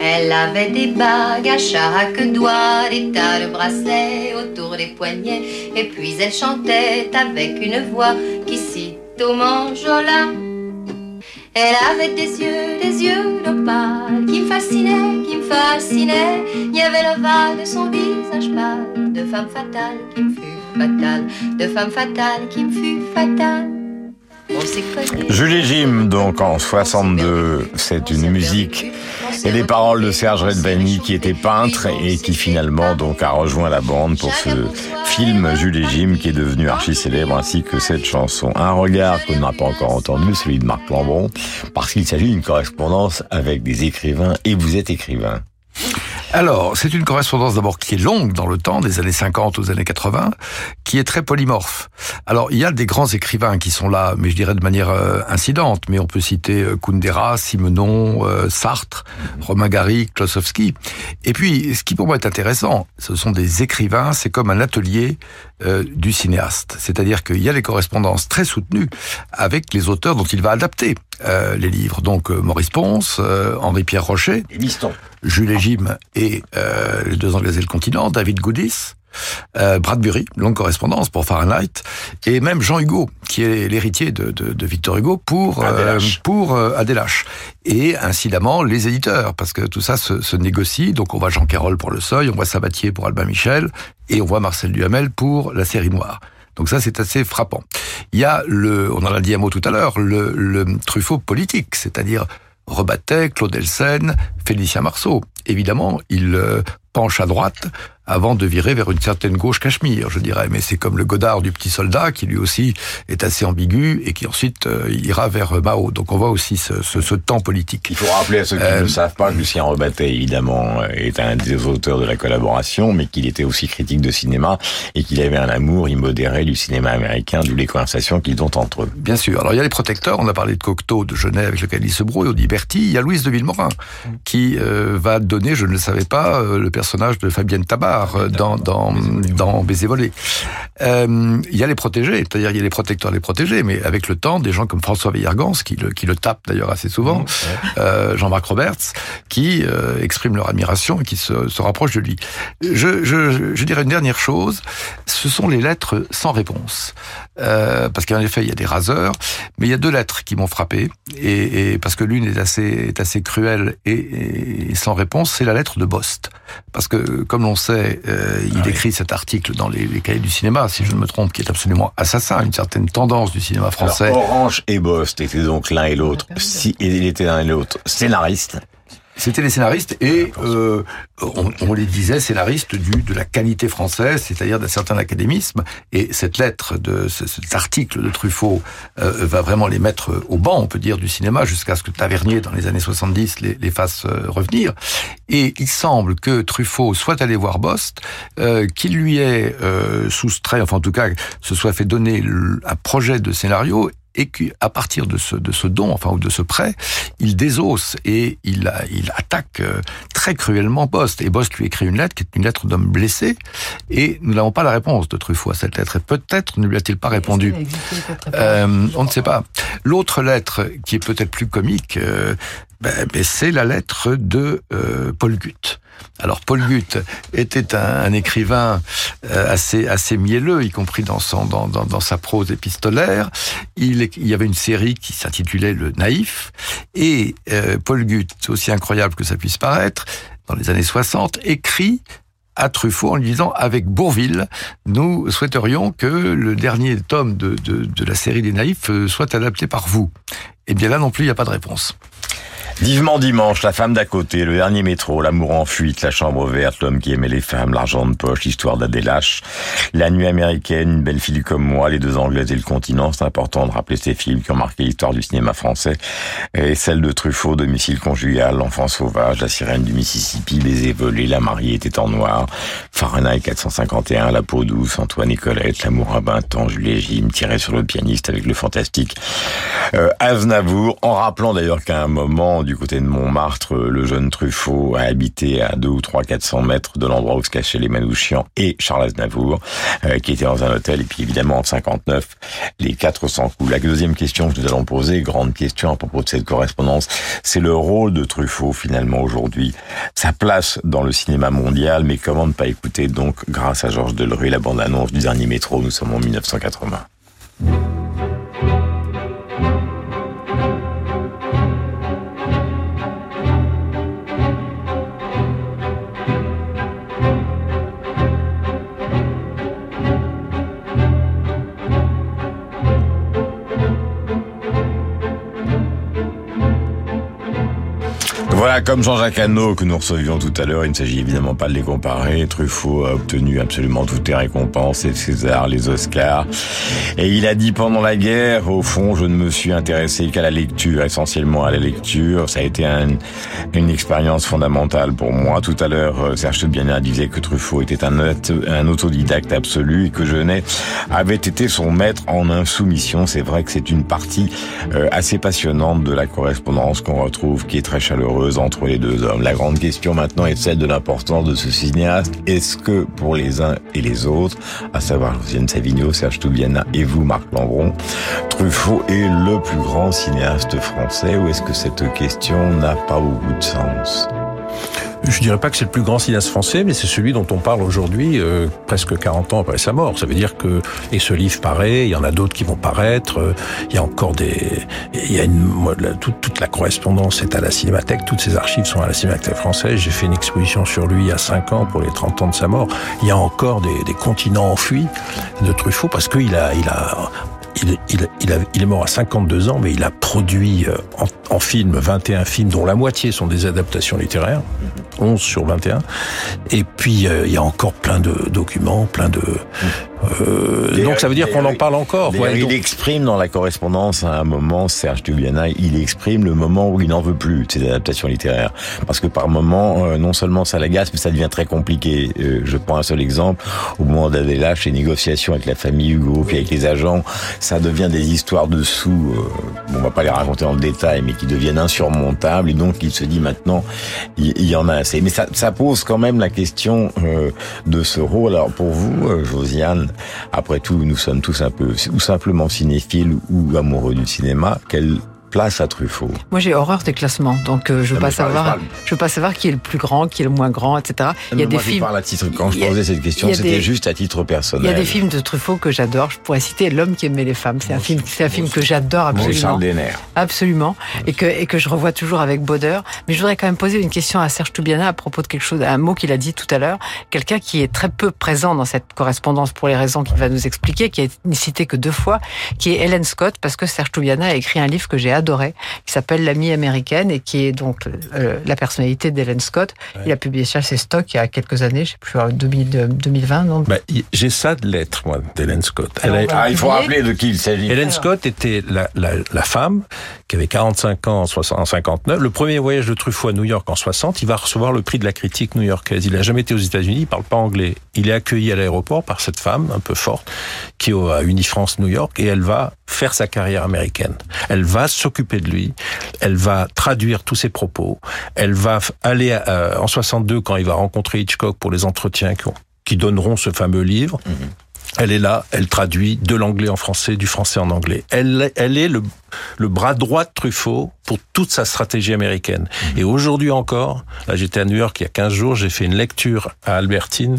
Elle avait des bagues à chaque doigt, des tas de bracelets autour des poignets, et puis elle chantait avec une voix qui au manjola. Elle avait des yeux, des yeux d'opale qui me fascinaient, qui me fascinaient. Il y avait l'ovale de son visage pâle, de femme fatale qui me fut fatale, de femme fatale qui me fut fatale. Julie Jim, donc en 62, c'est une musique et des paroles de Serge Redvani qui était peintre et qui finalement donc a rejoint la bande pour ce film Julie Jim qui est devenu archi célèbre ainsi que cette chanson. Un regard qu'on n'a pas encore entendu, celui de Marc Lambron, parce qu'il s'agit d'une correspondance avec des écrivains et vous êtes écrivain. Alors, c'est une correspondance d'abord qui est longue dans le temps, des années 50 aux années 80, qui est très polymorphe. Alors, il y a des grands écrivains qui sont là, mais je dirais de manière euh, incidente, mais on peut citer euh, Kundera, Simenon, euh, Sartre, Romain Gary, Klosowski. Et puis, ce qui pour moi est intéressant, ce sont des écrivains, c'est comme un atelier euh, du cinéaste. C'est-à-dire qu'il y a des correspondances très soutenues avec les auteurs dont il va adapter euh, les livres. Donc Maurice Ponce, Henri-Pierre Rocher, Jules Jim et les deux Anglais et le continent, David Goodis, euh, Bradbury, longue correspondance pour Fahrenheit, et même Jean Hugo, qui est l'héritier de, de, de, Victor Hugo pour euh, pour euh, Adélache. Et incidemment les éditeurs, parce que tout ça se, se, négocie. Donc on voit Jean Carroll pour Le Seuil, on voit Sabatier pour Albin Michel, et on voit Marcel Duhamel pour La Série Noire. Donc ça, c'est assez frappant. Il y a le, on en a dit un mot tout à l'heure, le, le Truffaut politique, c'est-à-dire Rebattet, Claude Elsen, Félicien Marceau. Évidemment, il penche à droite avant de virer vers une certaine gauche cachemire, je dirais. Mais c'est comme le Godard du petit soldat, qui lui aussi est assez ambigu et qui ensuite euh, ira vers Mao. Donc on voit aussi ce, ce, ce temps politique. Il faut rappeler à ceux qui euh, ne savent pas que Lucien Rebattet, évidemment, est un des auteurs de la collaboration, mais qu'il était aussi critique de cinéma et qu'il avait un amour immodéré du cinéma américain, d'où les conversations qu'ils ont entre eux. Bien sûr. Alors il y a les protecteurs, on a parlé de Cocteau, de Genet, avec lequel il se brouille, on dit Berti. Il y a Louise de Villemorin, qui euh, va donner, je ne le savais pas, le personnage de Fabienne Dans, dans, dans Baiser volé. Euh, il y a les protégés, c'est-à-dire il y a les protecteurs, les protégés, mais avec le temps, des gens comme François Veillargans, qui le, qui le tape d'ailleurs assez souvent, mmh, euh, Jean-Marc Roberts, qui euh, expriment leur admiration et qui se, se rapprochent de lui. Je, je, je dirais une dernière chose, ce sont les lettres sans réponse. Euh, parce qu'en effet, il y a des raseurs, mais il y a deux lettres qui m'ont frappé, et, et, parce que l'une est assez, est assez cruelle et, et sans réponse, c'est la lettre de Bost. Parce que, comme l'on sait, euh, il ah écrit oui. cet article dans les, les, cahiers du cinéma, si je ne me trompe, qui est absolument assassin, une certaine tendance du cinéma français. Alors, Orange et Bost étaient donc l'un et l'autre, si il était l'un et l'autre scénariste. C'était les scénaristes et euh, on, les disait scénaristes du de la qualité française, c'est-à-dire d'un certain académisme. Et cette lettre de cet article de Truffaut euh, va vraiment les mettre au banc, on peut dire, du cinéma, jusqu'à ce que Tavernier, dans les années 70, les, les fasse euh, revenir. Et il semble que Truffaut soit allé voir Bost, euh, qu'il lui ait soustrait, enfin en tout cas, se soit fait donner un projet de scénario et qu'à partir de ce, de ce don, enfin, ou de ce prêt, il désosse et il, il attaque euh, très cruellement Bost. Et Bost lui écrit une lettre qui est une lettre d'homme blessé, et nous n'avons pas la réponse de Truffaut à cette lettre. Et peut-être ne lui a-t-il pas répondu. Euh, on ne sait pas. L'autre lettre, qui est peut-être plus comique, euh, ben, ben, c'est la lettre de euh, Paul Gutt. Alors Paul Gutt était un, écrivain euh, assez mielleux, y compris dans sa prose épistolaire. Il, y avait une série qui s'intitulait Le Naïf et euh, Paul Gutt, aussi incroyable que ça puisse paraître, dans les années 60, écrit à Truffaut en lui disant avec Bourville, nous souhaiterions que le dernier tome de, de, la série des Naïfs soit adapté par vous. Eh bien là non plus, il n'y a pas de réponse. Vivement dimanche, la femme d'à côté, le dernier métro, l'amour en fuite, la chambre verte, l'homme qui aimait les femmes, l'argent de poche, l'histoire d'Adélache, la nuit américaine, une belle fille comme moi, les deux anglaises et le continent. C'est important de rappeler ces films qui ont marqué l'histoire du cinéma français. Et celle de Truffaut, Domicile conjugal, L'enfant sauvage, La sirène du Mississippi, Les volés, La mariée était en noir, Fahrenheit 451, La peau douce, Antoine et Colette, L'amour à 20 ans, Jules Jim, tiré sur le pianiste avec le fantastique euh, Aznavour, en rappelant d'ailleurs qu'à un moment du côté de Montmartre, le jeune Truffaut a habité à 2 ou 3 400 mètres de l'endroit où se cachaient les Manouchians et Charles Aznavour, euh, qui était dans un hôtel. Et puis évidemment, en 59, les 400 coups. La deuxième question que nous allons poser, grande question à propos de cette correspondance, c'est le rôle de Truffaut finalement aujourd'hui, sa place dans le cinéma mondial, mais comment ne pas écouter donc, grâce à Georges Delerue, la bande-annonce du dernier métro, nous sommes en 1980. Voilà, comme Jean-Jacques Hano que nous recevions tout à l'heure, il ne s'agit évidemment pas de les comparer. Truffaut a obtenu absolument toutes les récompenses, les Césars, les Oscars. Et il a dit pendant la guerre, au fond, je ne me suis intéressé qu'à la lecture, essentiellement à la lecture. Ça a été une expérience fondamentale pour moi. Tout à l'heure, euh, Serge Biana disait que Truffaut était un, un autodidacte absolu et que Genet avait été son maître en insoumission. C'est vrai que c'est une partie euh, assez passionnante de la correspondance qu'on retrouve, qui est très chaleureuse entre les deux hommes. La grande question maintenant est celle de l'importance de ce cinéaste. Est-ce que pour les uns et les autres, à savoir Josiane Savigno, Serge Toubiana et vous, Marc Lambron, Truffaut est le plus grand cinéaste français ou est-ce que cette question n'a pas beaucoup de sens? Je dirais pas que c'est le plus grand cinéaste français, mais c'est celui dont on parle aujourd'hui, euh, presque 40 ans après sa mort. Ça veut dire que, et ce livre paraît, il y en a d'autres qui vont paraître, euh, il y a encore des, y a toute, la correspondance est à la Cinémathèque, toutes ces archives sont à la Cinémathèque française. J'ai fait une exposition sur lui il y a 5 ans pour les 30 ans de sa mort. Il y a encore des, continents enfuis de Truffaut parce qu'il il a, il, il, il, a, il, est mort à 52 ans, mais il a produit euh, en, en, film 21 films, dont la moitié sont des adaptations littéraires, 11 sur 21. Et puis, euh, il y a encore plein de documents, plein de... Euh, donc ça veut dire qu'on en parle encore. Ouais, il exprime dans la correspondance à un moment, Serge Dubiana, il exprime le moment où il n'en veut plus de ces adaptations littéraires. Parce que par moment, euh, non seulement ça l'agace, mais ça devient très compliqué. Euh, je prends un seul exemple. Au moment d'Adélache, les négociations avec la famille Hugo, puis avec les agents, ça devient des histoires de sous, on va pas les raconter en détail, mais qui deviennent insurmontables. Et donc il se dit maintenant, il, il y en a assez. Mais ça, ça, pose quand même la question euh, de ce rôle. Alors pour vous, Josiane, après tout, nous sommes tous un peu, ou simplement cinéphiles ou amoureux du cinéma. Place à Truffaut Moi, j'ai horreur des classements, donc euh, je veux pas savoir, je veux pas savoir qui est le plus grand, qui est le moins grand, etc. il y a des films. Je parle à titre. Quand je posais cette question, c'était juste à titre personnel. Il y a des films de Truffaut que j'adore. Je pourrais citer L'homme qui aimait les femmes. C'est un film, c'est un film que j'adore absolument. Absolument, et que et que je revois toujours avec bonheur. Mais je voudrais quand même poser une question à Serge Toubiana à propos de quelque chose, un mot qu'il a dit tout à l'heure. Quelqu'un qui est très peu présent dans cette correspondance pour les raisons qu'il va nous expliquer, qui a été cité que deux fois, qui est Helen Scott, parce que Serge Toubiana a écrit un livre que j'ai adoré, qui s'appelle L'amie américaine et qui est donc euh, la personnalité d'Helen Scott. Il a publié ça chez Stock il y a quelques années, je sais plus, 2000, 2020. Non? Bah, J'ai ça de lettres, moi, d'Helen Scott. Elle ah, il faut rappeler de qui il s'agit. Helen Scott était la, la, la, femme qui avait 45 ans en, 59. Le premier voyage de Truffaut à New York en 60, il va recevoir le prix de la critique new-yorkaise. Il n'a jamais été aux États-Unis, il parle pas anglais. Il est accueilli à l'aéroport par cette femme un peu forte qui est à Unifrance New York et elle va faire sa carrière américaine. Elle va s'occuper de lui, elle va traduire tous ses propos, elle va aller en 62 quand il va rencontrer Hitchcock pour les entretiens qui, qui donneront ce fameux livre. Mhm. Elle est là, elle traduit de l'anglais en français, du français en anglais. Elle, elle est le, le bras droit de Truffaut pour toute sa stratégie américaine. Mhm. Et aujourd'hui encore, là j'étais à New York il y a 15 jours, j'ai fait une lecture à Albertine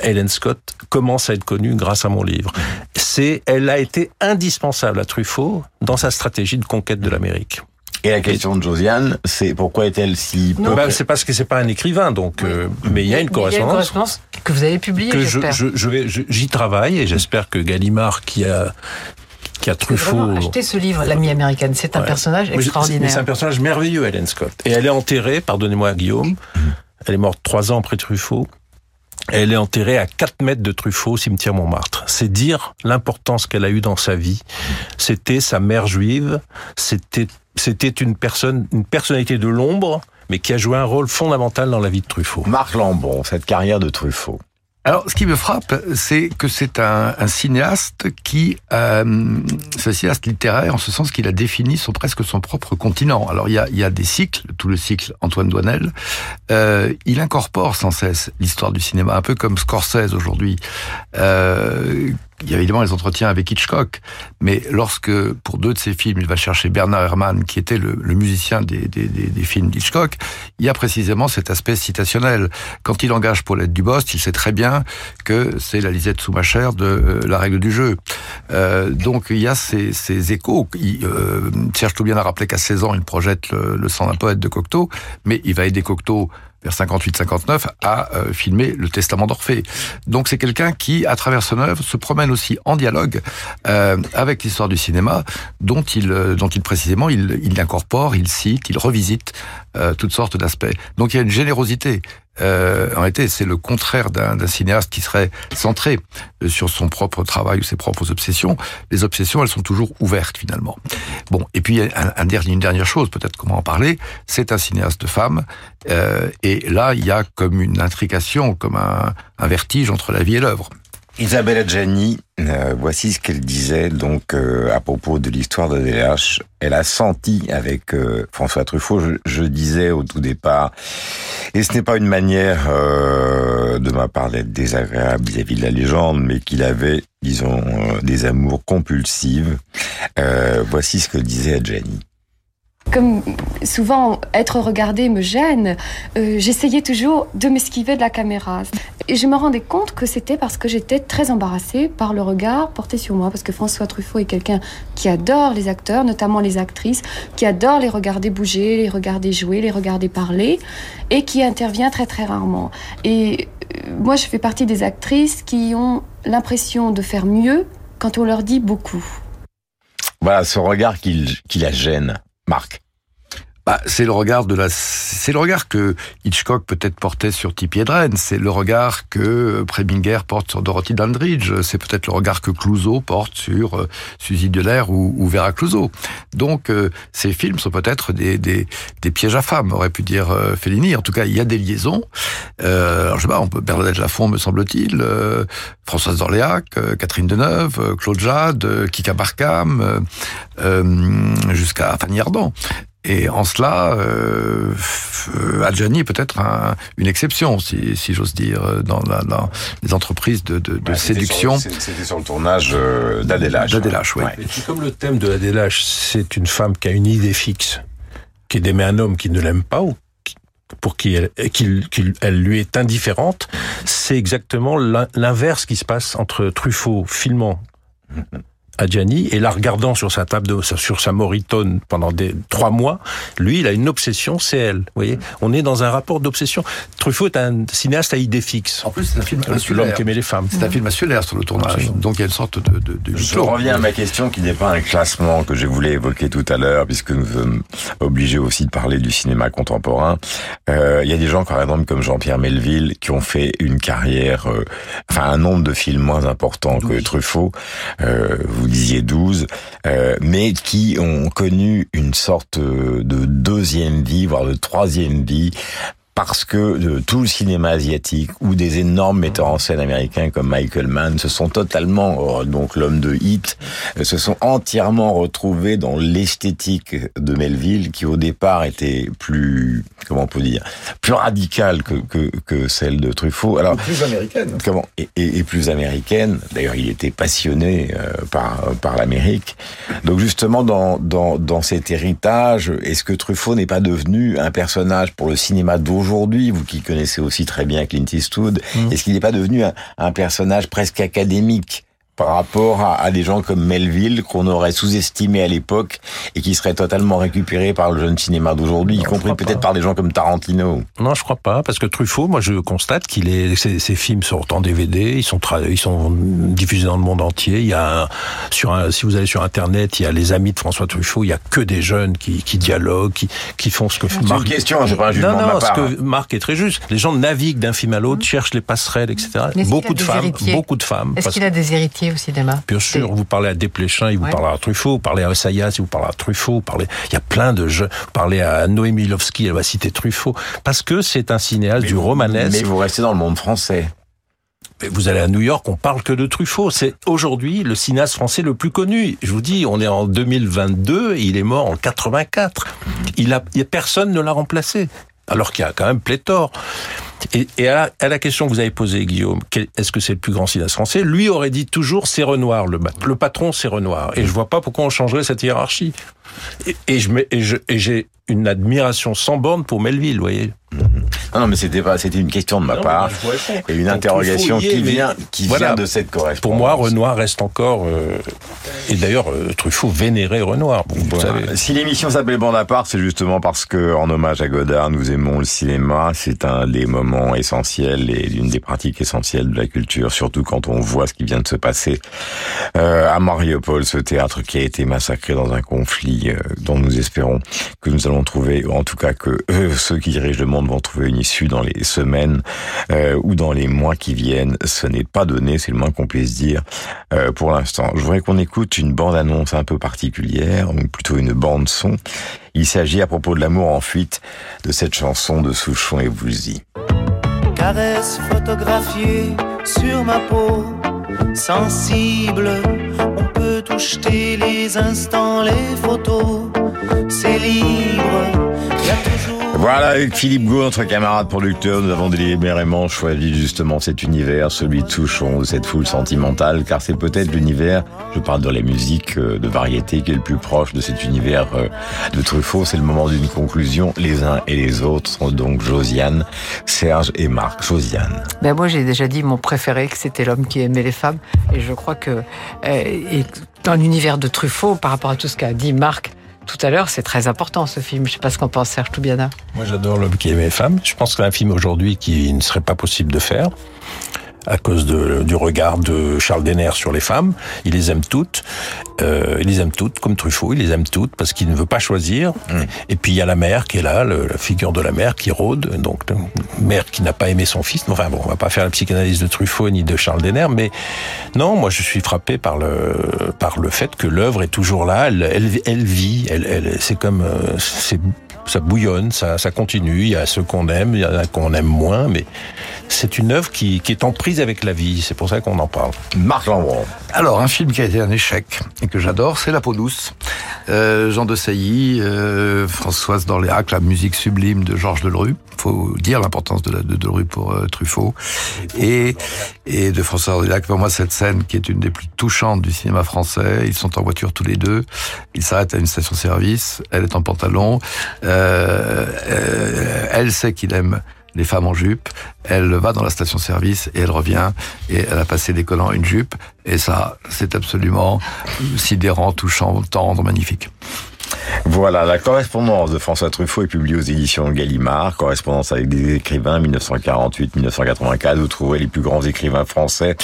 Helen Scott commence à être connue grâce à mon livre. C'est, elle a été indispensable à Truffaut dans sa stratégie de conquête de l'Amérique. Et la question de Josiane, c'est pourquoi est-elle si peu... Bah, c'est parce que c'est pas un écrivain, donc. Euh, mais il y a une correspondance. Il y a une correspondance que vous avez publiée. Que je, je, je vais, j'y travaille et j'espère que Gallimard, qui a qui a Truffaut. Acheter ce livre, l'ami américaine, c'est un personnage extraordinaire. C'est un personnage merveilleux, Helen Scott. Et elle est enterrée, pardonnez-moi Guillaume, elle est morte trois ans après Truffaut. Elle est enterrée à 4 mètres de Truffaut au cimetière Montmartre. C'est dire l'importance qu'elle a eue dans sa vie. C'était sa mère juive, c'était c'était une personne, une personnalité de l'ombre, mais qui a joué un rôle fondamental dans la vie de Truffaut. Marc Lambon, cette carrière de Truffaut. Alors, ce qui me frappe, c'est que c'est un, un, cinéaste qui, euh, c'est un cinéaste littéraire en ce sens qu'il a défini son presque son propre continent. Alors, il y a, y a des cycles, tout le cycle Antoine Douanel. Euh, il incorpore sans cesse l'histoire du cinéma, un peu comme Scorsese aujourd'hui, euh, il y a évidemment les entretiens avec Hitchcock, mais lorsque, pour deux de ses films, il va chercher Bernard Herrmann, qui était le, le musicien des, des, des, des films d'Hitchcock, il y a précisément cet aspect citationnel. Quand il engage Paulette Dubost, il sait très bien que c'est la Lisette sous ma chair de euh, la règle du jeu. Euh, donc il y a ces, ces échos. Il, euh, Serge Toubien a rappelé qu'à 16 ans, il projette le, le sang d'un poète de Cocteau, mais il va aider Cocteau vers 58-59, à euh, filmer le Testament d'Orphée. Donc c'est quelqu'un qui, à travers son œuvre, se promène aussi en dialogue euh, avec l'histoire du cinéma, dont il, euh, dont il précisément, il, il incorpore, il cite, il revisite euh, toutes sortes d'aspects. Donc il y a une générosité euh, en réalité, c'est le contraire d'un cinéaste qui serait centré euh, sur son propre travail ou ses propres obsessions. Les obsessions, elles sont toujours ouvertes finalement. Bon, et puis un, un dernier, une dernière chose, peut-être comment en parler. C'est un cinéaste de femme, euh, et là, il y a comme une intrication, comme un, un vertige entre la vie et l'œuvre. Isabelle Adjani, euh, voici ce qu'elle disait donc euh, à propos de l'histoire de DLH. Elle a senti avec euh, François Truffaut, je, je, disais au tout départ, et ce n'est pas une manière de ma part d'être désagréable vis-à-vis de la légende, mais qu'il avait, disons, des amours compulsives. voici ce que disait Adjani comme souvent être regardé me gêne, euh, j'essayais toujours de m'esquiver de la caméra. Et je me rendais compte que c'était parce que j'étais très embarrassée par le regard porté sur moi, parce que François Truffaut est quelqu'un qui adore les acteurs, notamment les actrices, qui adore les regarder bouger, les regarder jouer, les regarder parler, et qui intervient très très rarement. Et euh, moi, je fais partie des actrices qui ont l'impression de faire mieux quand on leur dit beaucoup. Voilà ce regard qui, qui la gêne. Marc bah, c'est le regard de la, c'est le regard que Hitchcock peut-être portait sur Tippi Hedren. C'est le regard que Preminger porte sur Dorothy Dandridge. C'est peut-être le regard que Clouseau porte sur euh, Suzy Delair ou, Vera Clouseau. Donc, euh, ces films sont peut-être des, des, des, pièges à femmes, aurait pu dire euh, Fellini. En tout cas, il y a des liaisons. Euh, alors, je sais pas, on peut Bernadette Lafont, me semble-t-il, Françoise d'Orléac, Catherine Deneuve, Claude Jade, Kika Barkham, jusqu'à Fanny Ardant. Et en cela, euh, Adjani est peut-être un, une exception, si, si j'ose dire, dans, la, dans, les entreprises de, de, de séduction. C'était sur le tournage euh, d'Adélache. D'Adélache, oui. Et puis comme le thème de Adélache, c'est une femme qui a une idée fixe, qui est d'aimer un homme qui ne l'aime pas ou pour qui elle, elle lui est indifférente, c'est exactement l'inverse qui se passe entre Truffaut filmant <laughs> Adjani, et la regardant sur sa table, de, sur sa moritone pendant des trois mois, lui, il a une obsession, c'est elle. Vous voyez, on est dans un rapport d'obsession. Truffaut est un cinéaste à idée fixe. En plus, c'est un film L'homme qui aimait les femmes. C'est un film insulaire sur le tournage, donc il y a une sorte de... de, de Je reviens à ma question qui n'est pas un classement que je voulais évoquer tout à l'heure, puisque nous sommes obligés aussi de parler du cinéma contemporain. Euh, il y a des gens, par exemple, comme Jean-Pierre Melville, qui ont fait une carrière, euh, enfin un nombre de films moins important que Truffaut. Euh, vous disiez 12, euh, mais qui ont connu une sorte de deuxième vie, voire de troisième vie, parce que euh, tout le cinéma asiatique ou des énormes metteurs en scène américains comme Michael Mann se sont totalement, euh, donc l'homme de Hit, euh, se sont entièrement retrouvés dans l'esthétique de Melville qui au départ était plus, comment on peut dire, plus radicale que, que, que celle de Truffaut. Alors, plus américaine. Comment et, et, et plus américaine. D'ailleurs, il était passionné euh, par par l'Amérique. Donc justement, dans dans dans cet héritage, est-ce que Truffaut n'est pas devenu un personnage pour le cinéma d'aujourd'hui aujourd'hui, vous qui connaissez aussi très bien Clint Eastwood, Mmh. est-ce qu'il n'est pas devenu un, un personnage presque académique? Par rapport à, à des gens comme Melville qu'on aurait sous-estimé à l'époque et qui seraient totalement récupérés par le jeune cinéma d'aujourd'hui, y compris peut-être par des gens comme Tarantino. Non, je crois pas, parce que Truffaut, moi, je constate qu'il est, ses, ses films sortent en DVD, ils sont, tra- ils sont diffusés dans le monde entier. Il y a un, sur un, si vous allez sur Internet, il y a les amis de François Truffaut, il y a que des jeunes qui, qui dialoguent, qui, qui font ce que C'est Marc. une question, c'est pas un jugement non, de non, ma part. ce que Marc est très juste. Les gens naviguent d'un film à l'autre, cherchent les passerelles, etc. Beaucoup de femmes, beaucoup de femmes. Est-ce parce qu'il a des héritiers au cinéma Bien sûr, vous parlez à Desplechin, il vous Ouais. parlera à Truffaut, vous parlez à Assayas, il vous parlera à Truffaut, vous parlez, il y a plein de jeux, vous parlez à Noémie Milovski, elle va citer Truffaut, parce que c'est un cinéaste du romanesque. Mais vous restez dans le monde français. Mais Vous allez à New York, on parle que de Truffaut. C'est aujourd'hui le cinéaste français le plus connu. Je vous dis, on est en 2022 et il est mort en 84. Il a, il y a- personne ne l'a remplacé. Alors qu'il y a quand même pléthore. Et, à, la, question que vous avez posée, Guillaume, est-ce que c'est le plus grand cinéaste français? Lui aurait dit toujours c'est Renoir, le, le patron c'est Renoir. Et je vois pas pourquoi on changerait cette hiérarchie. Et j'ai une admiration sans borne pour Melville, vous voyez. Non, non, mais c'était pas, c'était une question de ma Non, part et une interrogation qui vient, qui voilà. vient de cette correspondance. Pour moi, Renoir reste encore. euh, et d'ailleurs, euh, Truffaut vénérait Renoir. Vous, vous Voilà. savez. Si l'émission s'appelle Bande à part, c'est justement parce que, en hommage à Godard, nous aimons le cinéma. C'est un des moments essentiels et l'une des pratiques essentielles de la culture, surtout quand on voit ce qui vient de se passer euh, à Mariupol, ce théâtre qui a été massacré dans un conflit euh, dont nous espérons que nous allons trouver, ou en tout cas que ceux qui dirigent le monde vont trouver une issue dans les semaines euh, ou dans les mois qui viennent. Ce n'est pas donné, c'est le moins qu'on puisse dire euh, pour l'instant. Je voudrais qu'on écoute une bande-annonce un peu particulière, ou plutôt une bande-son. Il s'agit à propos de l'amour en fuite de cette chanson de Souchon et Boulzy. Caresse photographiée sur ma peau, sensible. On peut tout jeter les instants, les photos. C'est libre. Voilà, avec Philippe Gau, notre camarade producteur, nous avons délibérément choisi justement cet univers, celui Souchon, de cette foule sentimentale, car c'est peut-être l'univers, je parle de la musique euh, de variété, qui est le plus proche de cet univers euh, de Truffaut. C'est le moment d'une conclusion. Les uns et les autres sont donc Josiane, Serge et Marc. Josiane. Ben moi, j'ai déjà dit mon préféré, que c'était l'homme qui aimait les femmes. Et je crois que euh, dans l'univers de Truffaut, par rapport à tout ce qu'a dit Marc tout à l'heure, c'est très important ce film. Je sais pas ce qu'en pense Serge Toubiana. Moi, j'adore L'homme qui aimait les femmes. Je pense que c'est un film aujourd'hui qui ne serait pas possible de faire à cause de, du regard de Charles Denner sur les femmes. Il les aime toutes. Euh, il les aime toutes, comme Truffaut, il les aime toutes parce qu'il ne veut pas choisir. Et puis il y a la mère qui est là, le- la figure de la mère qui rôde. Donc, mère qui n'a pas aimé son fils. Enfin bon, on va pas faire la psychanalyse de Truffaut ni de Charles Denner, mais non, moi je suis frappé par le par le fait que l'œuvre est toujours là. Elle, elle, elle vit. Elle, elle, c'est comme euh, c'est ça bouillonne, ça, ça continue. Il y a ceux qu'on aime, il y en a qu'on aime moins, mais c'est une œuvre qui, qui est en prise avec la vie. C'est pour ça qu'on en parle. Marc Lambron. Alors, un film qui a été un échec et que j'adore, c'est La peau douce. Euh, Jean de Sailly, euh, Françoise d'Orléac, la musique sublime de Georges Delru. Faut dire l'importance de, la, de Delru pour euh, Truffaut. Et, et de François d'Orléac, pour moi, cette scène qui est une des plus touchantes du cinéma français. Ils sont en voiture tous les deux. Ils s'arrêtent à une station-service. Elle est en pantalon. Euh, elle sait qu'il aime les femmes en jupe. Elle va dans la station-service et elle revient et elle a passé des collants une jupe. Et ça, c'est absolument sidérant, touchant, tendre, magnifique. Voilà, la correspondance de François Truffaut est publiée aux éditions Gallimard, correspondance avec des écrivains 1948-1984. Vous trouverez les plus grands écrivains français,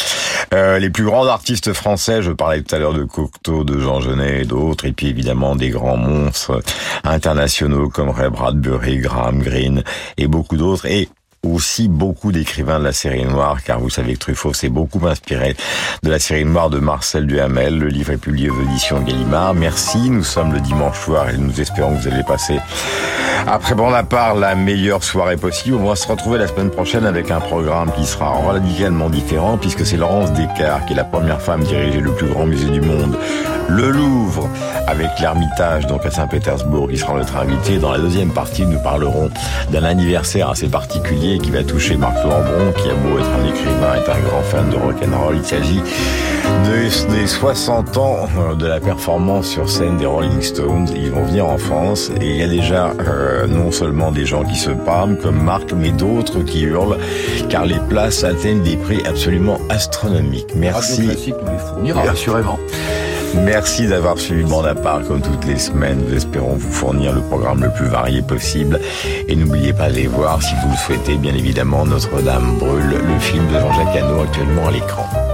euh, les plus grands artistes français. Je parlais tout à l'heure de Cocteau, de Jean Genet et d'autres, et puis évidemment des grands monstres internationaux comme Ray Bradbury, Graham Greene et beaucoup d'autres. Et aussi beaucoup d'écrivains de la série noire, car vous savez que Truffaut s'est beaucoup inspiré de la série noire de Marcel Duhamel. Le livre est publié aux éditions Gallimard. Merci, nous sommes le dimanche soir et nous espérons que vous allez passer, après part la meilleure soirée possible. On va se retrouver la semaine prochaine avec un programme qui sera radicalement différent, puisque c'est Laurence Descartes, qui est la première femme dirigée le plus grand musée du monde, le Louvre, avec l'Ermitage, donc à Saint-Pétersbourg, qui sera notre invité. Dans la deuxième partie, nous parlerons d'un anniversaire assez particulier qui va toucher Marc Lambron, qui a beau être un écrivain, est un grand fan de rock'n'roll. Il s'agit des 60 ans euh, de la performance sur scène des Rolling Stones. Ils vont venir en France et il y a déjà euh, non seulement des gens qui se parlent comme Marc, mais d'autres qui hurlent, car les places atteignent des prix absolument astronomiques. Merci. assurément. Merci d'avoir suivi Bande à part comme toutes les semaines. Nous espérons vous fournir le programme le plus varié possible. Et n'oubliez pas de les voir si vous le souhaitez, bien évidemment, Notre-Dame brûle, le film de Jean-Jacques Hano actuellement à l'écran.